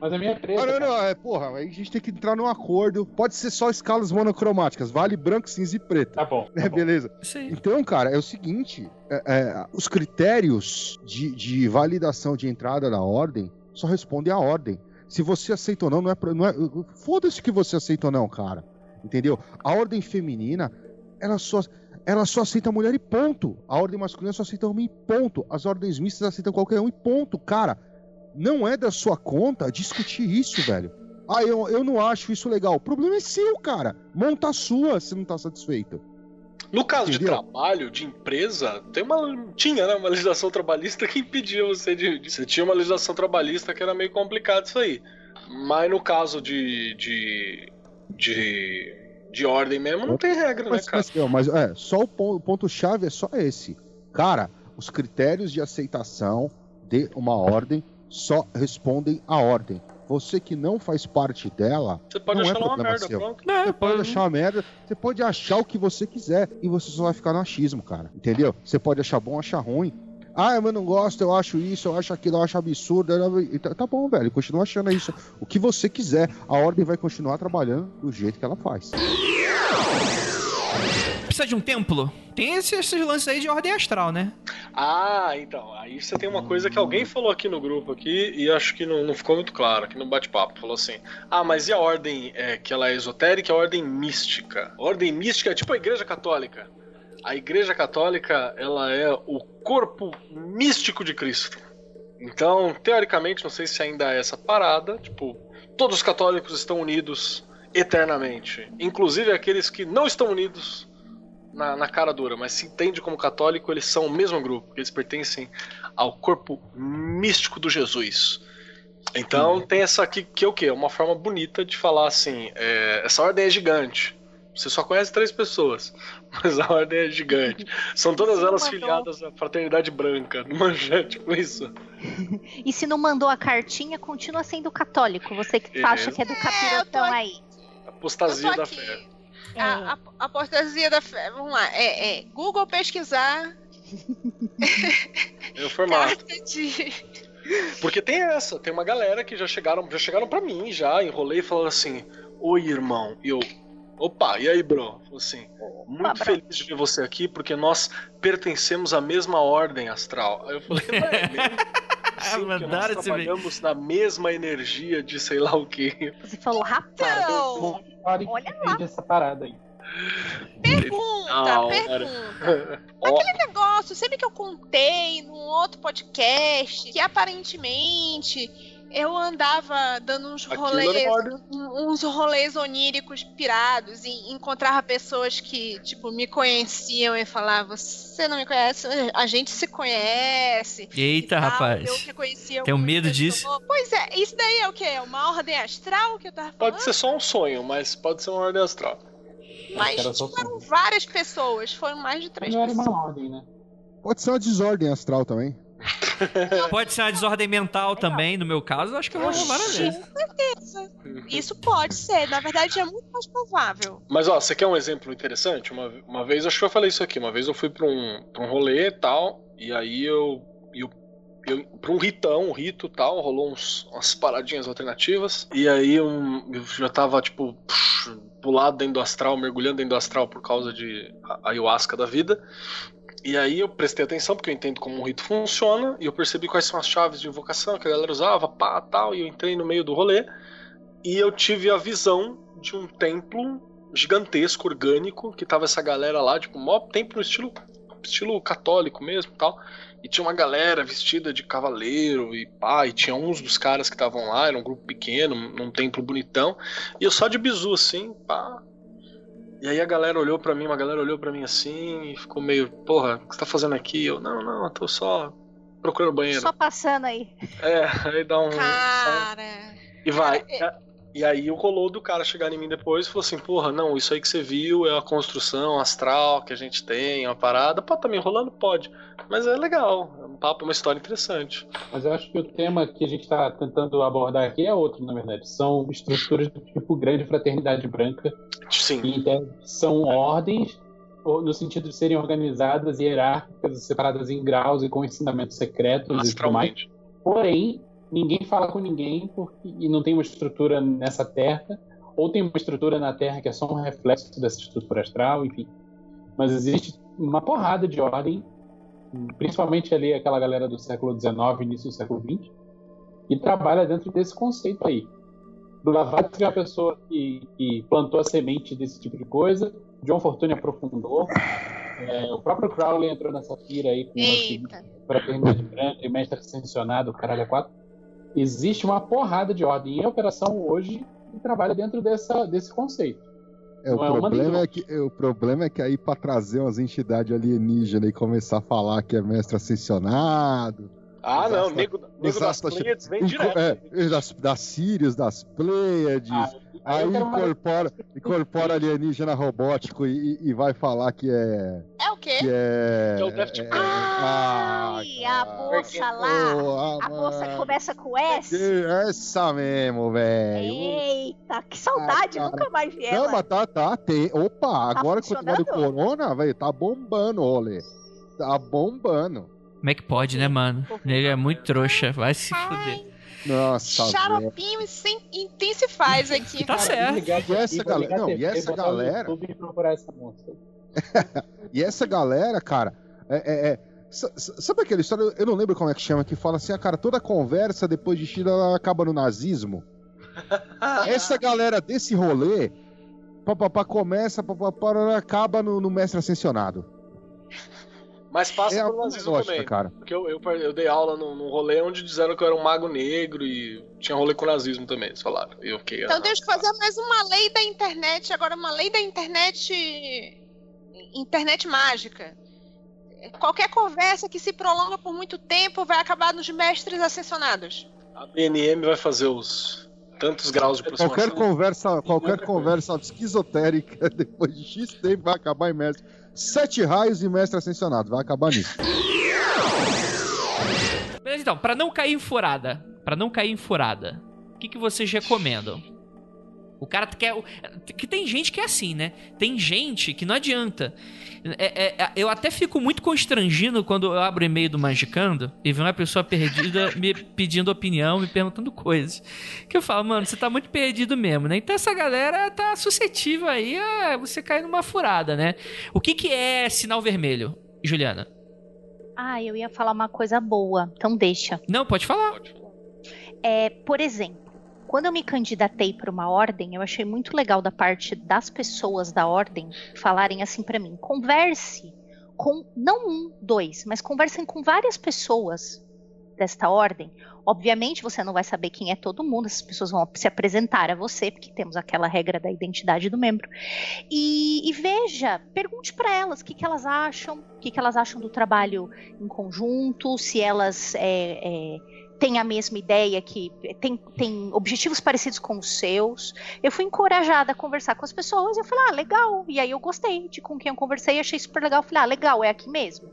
Mas a minha é preta. Não, não, cara. não, é, porra, aí a gente tem que entrar num acordo. Pode ser só escalas monocromáticas, vale branco, cinza e preto. Tá bom. Tá É, bom. beleza. Sim. Então, cara, é o seguinte: é- é, os critérios de, de validação de entrada na ordem só respondem à ordem. Se você aceita ou não, não é. Não é Foda-se que você aceita ou não, cara. Entendeu? A ordem feminina, ela só. Ela só aceita mulher e ponto. A ordem masculina só aceita homem e ponto. As ordens mistas aceitam qualquer um e ponto. Cara, não é da sua conta discutir isso, velho. Ah, eu, eu não acho isso legal. O problema é seu, cara. Monta a sua se não tá satisfeito. No caso de Entendeu? trabalho, de empresa, tem uma, tinha né, uma legislação trabalhista que impedia você de, de- Você tinha uma legislação trabalhista que era meio complicado isso aí. Mas no caso de. de. de, de ordem mesmo, não tem regra, né, Mas, cara? mas, mas, é, só o pon- o ponto-chave é só esse. Cara, os critérios de aceitação de uma ordem só respondem à ordem. Você que não faz parte dela, Você pode não é achar lá uma problema merda, seu. pronto. Não, você pode achar uma merda, você pode achar o que você quiser e você só vai ficar no achismo, cara. Entendeu? Você pode achar bom, achar ruim. Ah, eu não gosto, eu acho isso, eu acho aquilo, eu acho absurdo. eu- e Tá, tá bom, velho, continua achando isso. O que você quiser, a ordem vai continuar trabalhando do jeito que ela faz. Precisa de um templo? Tem esses, esses lances aí de ordem astral, né? Ah, então. Aí você tem uma coisa que alguém falou aqui no grupo aqui e acho que não, não ficou muito claro aqui no bate-papo. Falou assim: Ah, mas e a ordem é, que ela é esotérica a ordem mística? A ordem mística é tipo a igreja católica. A igreja católica, ela é o corpo místico de Cristo. Então, teoricamente, não sei se ainda é essa parada, tipo, todos os católicos estão unidos eternamente. Inclusive aqueles que não estão unidos na, na cara dura, mas se entende como católico, eles são o mesmo grupo, eles pertencem ao corpo místico do Jesus. Então tem essa aqui que é o quê? É uma forma bonita de falar assim, é, essa ordem é gigante. Você só conhece três pessoas, [LAUGHS] mas a ordem é gigante. São todas Sim, elas mandou. filiadas à fraternidade branca, não manja, tipo isso. [LAUGHS] E se não mandou a cartinha, continua sendo católico. Você que É. acha que é do capirotão eu tô aí. Apostasia da fé. A, a, a apostasia da fé. Vamos lá. É, é Google pesquisar É o formato. de. Porque tem essa, tem uma galera que já chegaram, já chegaram para mim, já enrolei e falaram assim: "Oi, irmão". E eu, opa, e aí, bro? Assim: "Muito bro. feliz de ver você aqui porque nós pertencemos à mesma ordem astral". Aí eu falei: "Não é mesmo?" [LAUGHS] Sim, porque nós Mandaram esse vídeo. trabalhamos na mesma energia de sei lá o quê. Você falou, rapaz. Olha entende essa parada aí. pergunta, Não, pergunta. [LAUGHS] Ó, negócio, sempre que eu contei num outro podcast, que aparentemente eu andava dando uns Aquilo rolês, era uns rolês oníricos pirados e encontrava pessoas que, tipo, me conheciam e falavam, você não me conhece, a gente se conhece. Eita, e tal. rapaz. Eu reconhecia Tenho medo pessoas. Pois é, isso daí é o quê? É uma ordem astral que eu tava falando? Pode ser só um sonho, mas pode ser uma ordem astral. Mas Era tipo, sonho. várias pessoas, foram mais de três Não era pessoas. uma ordem, né? Pode ser uma desordem astral também. [LAUGHS] Pode ser uma desordem mental também, no meu caso, acho que eu vou várias Com vezes. certeza. Isso pode ser, na verdade é muito mais provável. Mas ó, você quer um exemplo interessante? Uma, uma vez, acho que eu falei isso aqui, uma vez eu fui pra um, pra um rolê e tal, e aí eu, eu, eu pra um ritão, um rito e tal, rolou uns, umas paradinhas alternativas, e aí um, eu já tava, tipo, pulado dentro do astral, mergulhando dentro do astral por causa de ayahuasca da vida. E aí eu prestei atenção, porque eu entendo como um rito funciona, e eu percebi quais são as chaves de invocação que a galera usava, pá, tal, e eu entrei no meio do rolê, e eu tive a visão de um templo gigantesco, orgânico, que tava essa galera lá, tipo, mó templo estilo, estilo católico mesmo tal. E tinha uma galera vestida de cavaleiro e pá, e tinha uns dos caras que estavam lá, era um grupo pequeno, num templo bonitão, e eu só de bizu assim, pá. E aí a galera olhou pra mim, uma galera olhou pra mim assim e ficou meio, porra, o que você tá fazendo aqui? Eu, não, não, eu tô só procurando banheiro. Só passando aí. É, aí dá um. Cara. E vai. Cara, E E aí rolou do cara chegar em mim depois e falou assim: porra, não, isso aí que você viu é a construção astral que a gente tem, é uma parada. Pode tá me enrolando? Pode. Mas é legal, é um papo, uma história interessante. Mas eu acho que o tema que a gente está tentando abordar aqui é outro, na verdade. São estruturas do tipo grande fraternidade branca. Sim. Que são ordens no sentido de serem organizadas e hierárquicas, separadas em graus e com ensinamentos secretos e tudo mais. Porém, ninguém fala com ninguém porque, e não tem uma estrutura nessa terra, ou tem uma estrutura na terra que é só um reflexo dessa estrutura astral, enfim. Mas existe uma porrada de ordem, principalmente ali aquela galera do século XIX, início do século XX, que trabalha dentro desse conceito aí. Blavatsky é uma pessoa que, que, plantou a semente desse tipo de coisa, John Fortune aprofundou, é, o próprio Crowley entrou nessa pira aí com fraternidade branca e mestre ascensionado, caralho, a quatro existe uma porrada de ordem. E a operação hoje trabalha dentro dessa, desse conceito. É, o, é problema é que, é, o problema é que aí para trazer umas entidades alienígenas e começar a falar que é mestre ascensionado. Ah, não, nego, nego das Pleiades vem direto. É, das, das Sirius, das Pleiades. Ah, Aí incorpora, [LAUGHS] incorpora alienígena robótico e, e, vai falar que é. É o quê? Que é. Que é o Daft Punk. Ai, ah, a moça lá. Oh, a moça que começa com S. Essa mesmo, velho. Eita, que saudade, ah, nunca mais vi ela. Não, mas tá, tá, tem. Opa, tá agora com o corona, velho, tá bombando, olha. Tá bombando. Como é que pode, né, mano? Ele é muito trouxa, vai se fuder. Nossa, Xaropinho intensifaz aqui. Tá certo. E essa galera, não, e essa galera. [LAUGHS] e essa galera, cara, é, é, é, sabe aquela história? Eu não lembro como é que chama, que fala assim, a ah, cara, toda conversa depois de Chile ela acaba no nazismo. [LAUGHS] essa galera desse rolê, papapá começa, papapá acaba no, no mestre ascensionado. Mas passa é pelo nazismo lógica, também. Cara. Porque eu, eu, eu, dei aula num, num rolê onde disseram que eu era um mago negro e tinha rolê com o nazismo também, eles falaram. E eu fiquei, então ah, temos que fazer mais uma lei da internet, agora uma lei da internet. Internet mágica. Qualquer conversa que se prolonga por muito tempo vai acabar nos mestres ascensionados. A BNM vai fazer os tantos graus de aproximação. Qualquer conversa, qualquer conversa esquizotérica [LAUGHS] depois de X tempo vai acabar em mestre. Sete raios e mestre ascensionado. Vai acabar nisso. Beleza, então, pra não cair em furada, pra não cair em furada, o que, que vocês recomendam? O cara quer. Que tem gente que é assim, né? Tem gente que não adianta. É, é, é, eu até fico muito constrangido quando eu abro e-mail do Magicando e vem uma pessoa perdida [LAUGHS] me pedindo opinião, me perguntando coisas. Que eu falo, mano, você tá muito perdido mesmo, né? Então essa galera tá suscetível aí a você cair numa furada, né? O que, que é sinal vermelho, Juliana? Ah, eu ia falar uma coisa boa, então deixa. Não, pode falar. É, por exemplo, quando eu me candidatei para uma ordem, eu achei muito legal da parte das pessoas da ordem falarem assim para mim: converse com não um, dois, mas conversem com várias pessoas desta ordem. Obviamente você não vai saber quem é todo mundo, essas pessoas vão se apresentar a você, porque temos aquela regra da identidade do membro. E, e veja, pergunte para elas o que, que elas acham, o que, que elas acham do trabalho em conjunto, se elas é, é, tem a mesma ideia, que tem, tem objetivos parecidos com os seus. Eu fui encorajada a conversar com as pessoas eu falei, ah, legal. E aí eu gostei de com quem eu conversei, achei super legal. Eu falei, ah, legal, é aqui mesmo.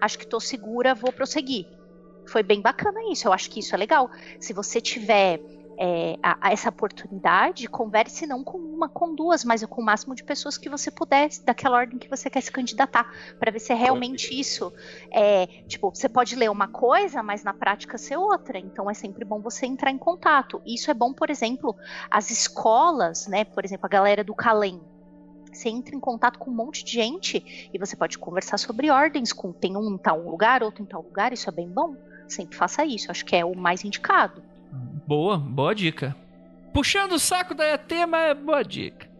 Acho que estou segura, vou prosseguir. Foi bem bacana isso, eu acho que isso é legal. Se você tiver é, a, a essa oportunidade, converse não com uma, com duas, mas com o máximo de pessoas que você puder, daquela ordem que você quer se candidatar, para ver se é realmente isso. É, tipo, você pode ler uma coisa, mas na prática ser outra. Então é sempre bom você entrar em contato. Isso é bom, por exemplo, as escolas, né? Por exemplo, a galera do Calem, você entra em contato com um monte de gente e você pode conversar sobre ordens, com tem um em tal lugar, outro em tal lugar, isso é bem bom. Sempre faça isso, acho que é o mais indicado. Boa, boa dica. Puxando o saco da tema é boa dica.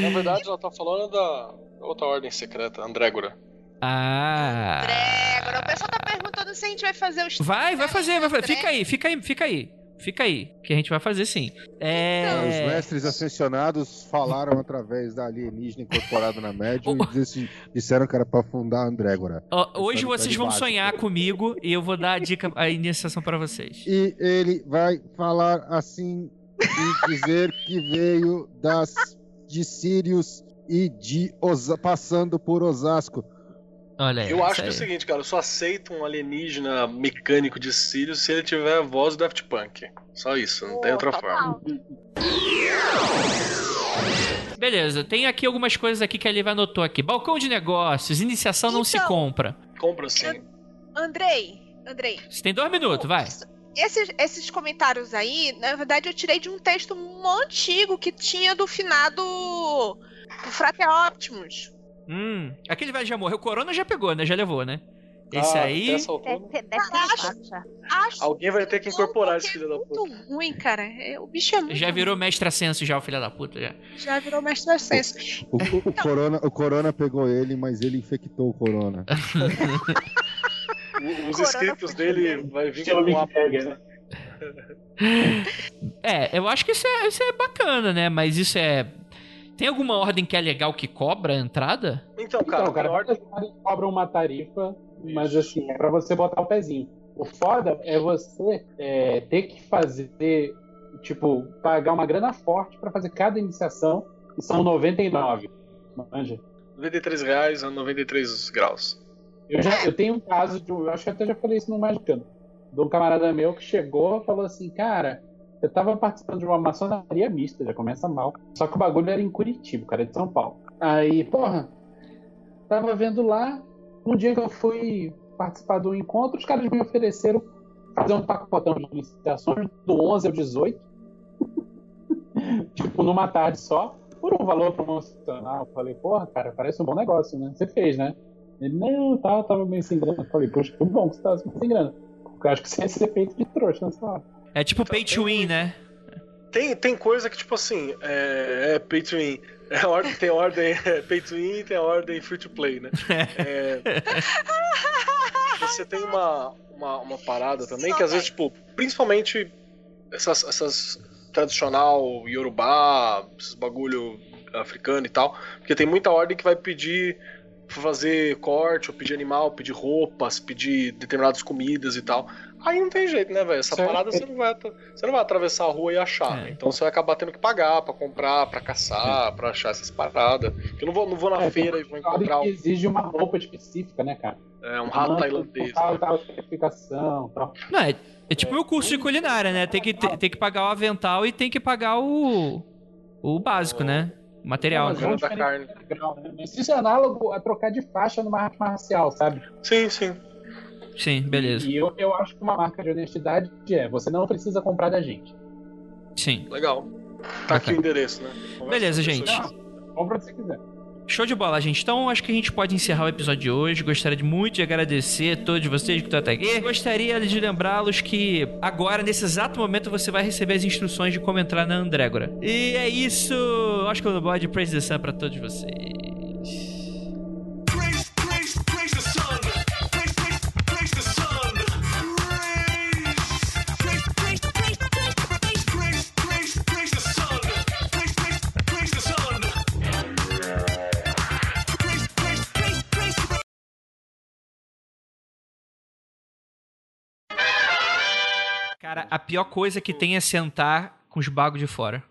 Na verdade, [LAUGHS] ela tá falando da outra ordem secreta, Andrégora. Ah. Andrégora. O pessoal tá perguntando se a gente vai fazer os. Vai, vai fazer, vai fazer. Fica aí, fica aí, fica aí. Fica aí, que a gente vai fazer sim. É... Então, os mestres ascensionados falaram [LAUGHS] através da alienígena incorporada na médium [LAUGHS] e disseram que era pra fundar a Andrégora. hoje vocês vão sonhar comigo e eu vou dar a dica, a iniciação para vocês. E ele vai falar assim quis dizer que veio das de Sirius e de Osa, passando por Osasco. Olha aí. Eu acho que é o seguinte, cara, eu só aceito um alienígena mecânico de Sirius se ele tiver a voz do Daft Punk. Só isso, não tem outra forma. Beleza, tem aqui algumas coisas aqui que a Liv anotou aqui. Balcão de negócios, iniciação não se Então. compra. Compra sim. Andrei, Andrei, Você tem dois minutos, vai. esses, esses comentários aí, na verdade, eu tirei de um texto antigo que tinha do finado do Frater Optimus. Hum, aquele velho já morreu. O Corona já pegou, né? Já levou, né? Esse Ah, aí. Deve ter, deve ter Acho- já. Acho Alguém vai ter que incorporar esse filho da é puta. muito ruim, cara. É, O bicho é muito Já virou mestre ascenso já, o filho da puta, já. Já virou mestre do senso. O, o- o corona, o Corona pegou ele, mas ele infectou o Corona. O- Os [LAUGHS] escritos dele vai vir com uma Jagger, né? É, eu acho que isso é, isso é bacana, né? Mas isso é. Tem alguma ordem que é legal que cobra a entrada? Então, cara, Então, cara, ordem- cobram uma tarifa, mas assim, é pra você botar o pezinho. O foda é você é, ter que fazer, tipo, pagar uma grana forte pra fazer cada iniciação, e são 99. Manja. 93 reais a 93 graus. Eu, já, eu tenho um caso de. um- Eu acho que até já falei isso no Magicano. De um camarada meu que chegou e falou assim: Cara, eu tava participando de uma maçonaria mista, já começa mal. Só que o bagulho era em Curitiba, cara é de São Paulo. Aí, porra, tava vendo lá. Um dia que eu fui participar do encontro, os caras me ofereceram fazer um pacotão de iniciações do 11 ao 18. [LAUGHS] tipo, numa tarde só, por um valor promocional. Eu Falei, porra, cara, parece um bom negócio, né? Você fez, né? Ele, não, tá, tava meio sem grana. Eu falei, poxa, que bom que você tava sem grana. Porque eu acho que você ia ser feito de trouxa nessa hora. É tipo pay to win, né? Tem, tem coisa que, tipo assim, é, é pay to win. É ordem, tem ordem [LAUGHS] é, pay to win e tem a ordem free to play, né? [LAUGHS] É, você tem uma, uma, uma parada também que às vezes, tipo, principalmente essas, essas tradicional Yorubá, esses bagulho africano e tal, porque tem muita ordem que vai pedir fazer corte, ou pedir animal, pedir roupas, pedir determinadas comidas e tal. Aí não tem jeito, né, velho? Essa Certo. parada você não, vai, você não vai atravessar a rua e achar. É. né? Então você vai acabar tendo que pagar pra comprar, pra caçar, pra achar essas paradas. Eu não vou, não vou na É, feira e vou encontrar que exige uma roupa específica, né, cara? é, um rato tailandês. Tal, tal, certificação, tal. Não, é, é tipo meu curso de culinária, né? Tem que, tem, tem que pagar o avental e tem que pagar o. O básico, né? O material. Mas né? é da grau, né? Isso é análogo a trocar de faixa numa arte marcial, sabe? Sim, sim. Sim, beleza. E eu, eu acho que uma marca de honestidade é você não precisa comprar da gente. Sim. Legal. Tá aqui o endereço, né? Conversa Beleza, gente. pessoa. Compra se quiser. Show de bola, gente. Então, acho que a gente pode encerrar o episódio de hoje. Gostaria de muito de agradecer a todos vocês que estão até aqui. Gostaria de lembrá-los que agora, nesse exato momento, você vai receber as instruções de como entrar na Andrégora. E é isso. Acho que eu bode Praise the Sun pra todos vocês. Cara, a pior coisa que tem é sentar com os bagos de fora.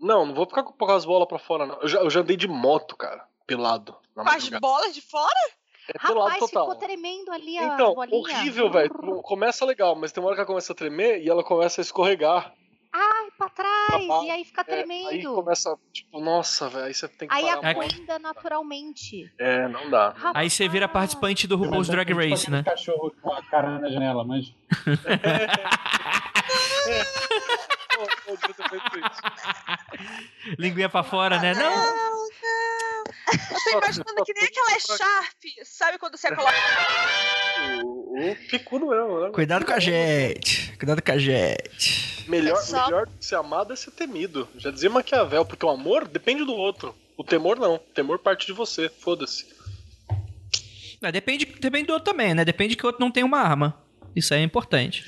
Não, não vou ficar com as bolas pra fora, não. Eu já, eu já andei de moto, cara. Pelado. Na Com as bolas de fora? É pelado Rapaz, total. ficou tremendo ali a Então, bolinha. horrível, velho. Começa legal, mas tem uma hora que ela começa a tremer e ela começa a escorregar. Ai, pra trás, Pra e aí fica É, aí tremendo. começa, tipo, nossa, velho. Aí você tem que Aí parar. acuenda naturalmente. É, não dá. Aí você vira participante do RuPaul's Drag Race, né? cachorro com a cara na janela, mas. [LAUGHS] Linguinha pra fora, né? Não! Eu tô imaginando que nem aquela Sharp. Sabe quando você coloca. O, o picudo mesmo, né? Cuidado com a gente. Cuidado com a gente. Melhor, É só- melhor ser amado é ser temido. Já dizia Maquiavel, porque o amor depende do outro. O temor não. O temor parte de você. Foda-se. Não, depende, depende do outro também, né? Depende que o outro não tem uma arma. Isso aí é importante.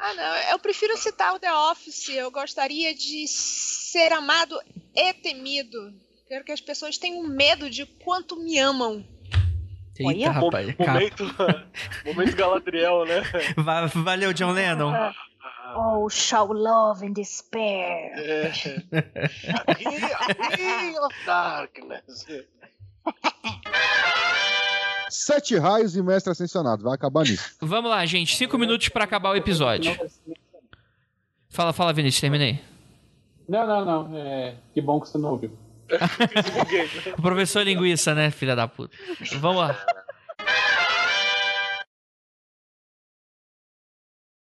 Ah, não. Eu prefiro citar o The Office. Eu gostaria de ser amado e temido. Quero que as pessoas tenham medo de quanto me amam. Eita, Olha. rapaz. Momento, [LAUGHS] momento Galadriel, né? Va- Valeu, John Lennon. Oh, show love and despair. É. Aqui, of darkness. Sete raios e mestre ascensionado. Vai acabar nisso. Vamos lá, gente. Cinco minutos pra acabar o episódio. Fala, fala, Vinícius. Terminei. Não, não, não. É, que bom que você não ouviu. [LAUGHS] O [LAUGHS] professor linguiça, né, filha da puta? Vamos lá.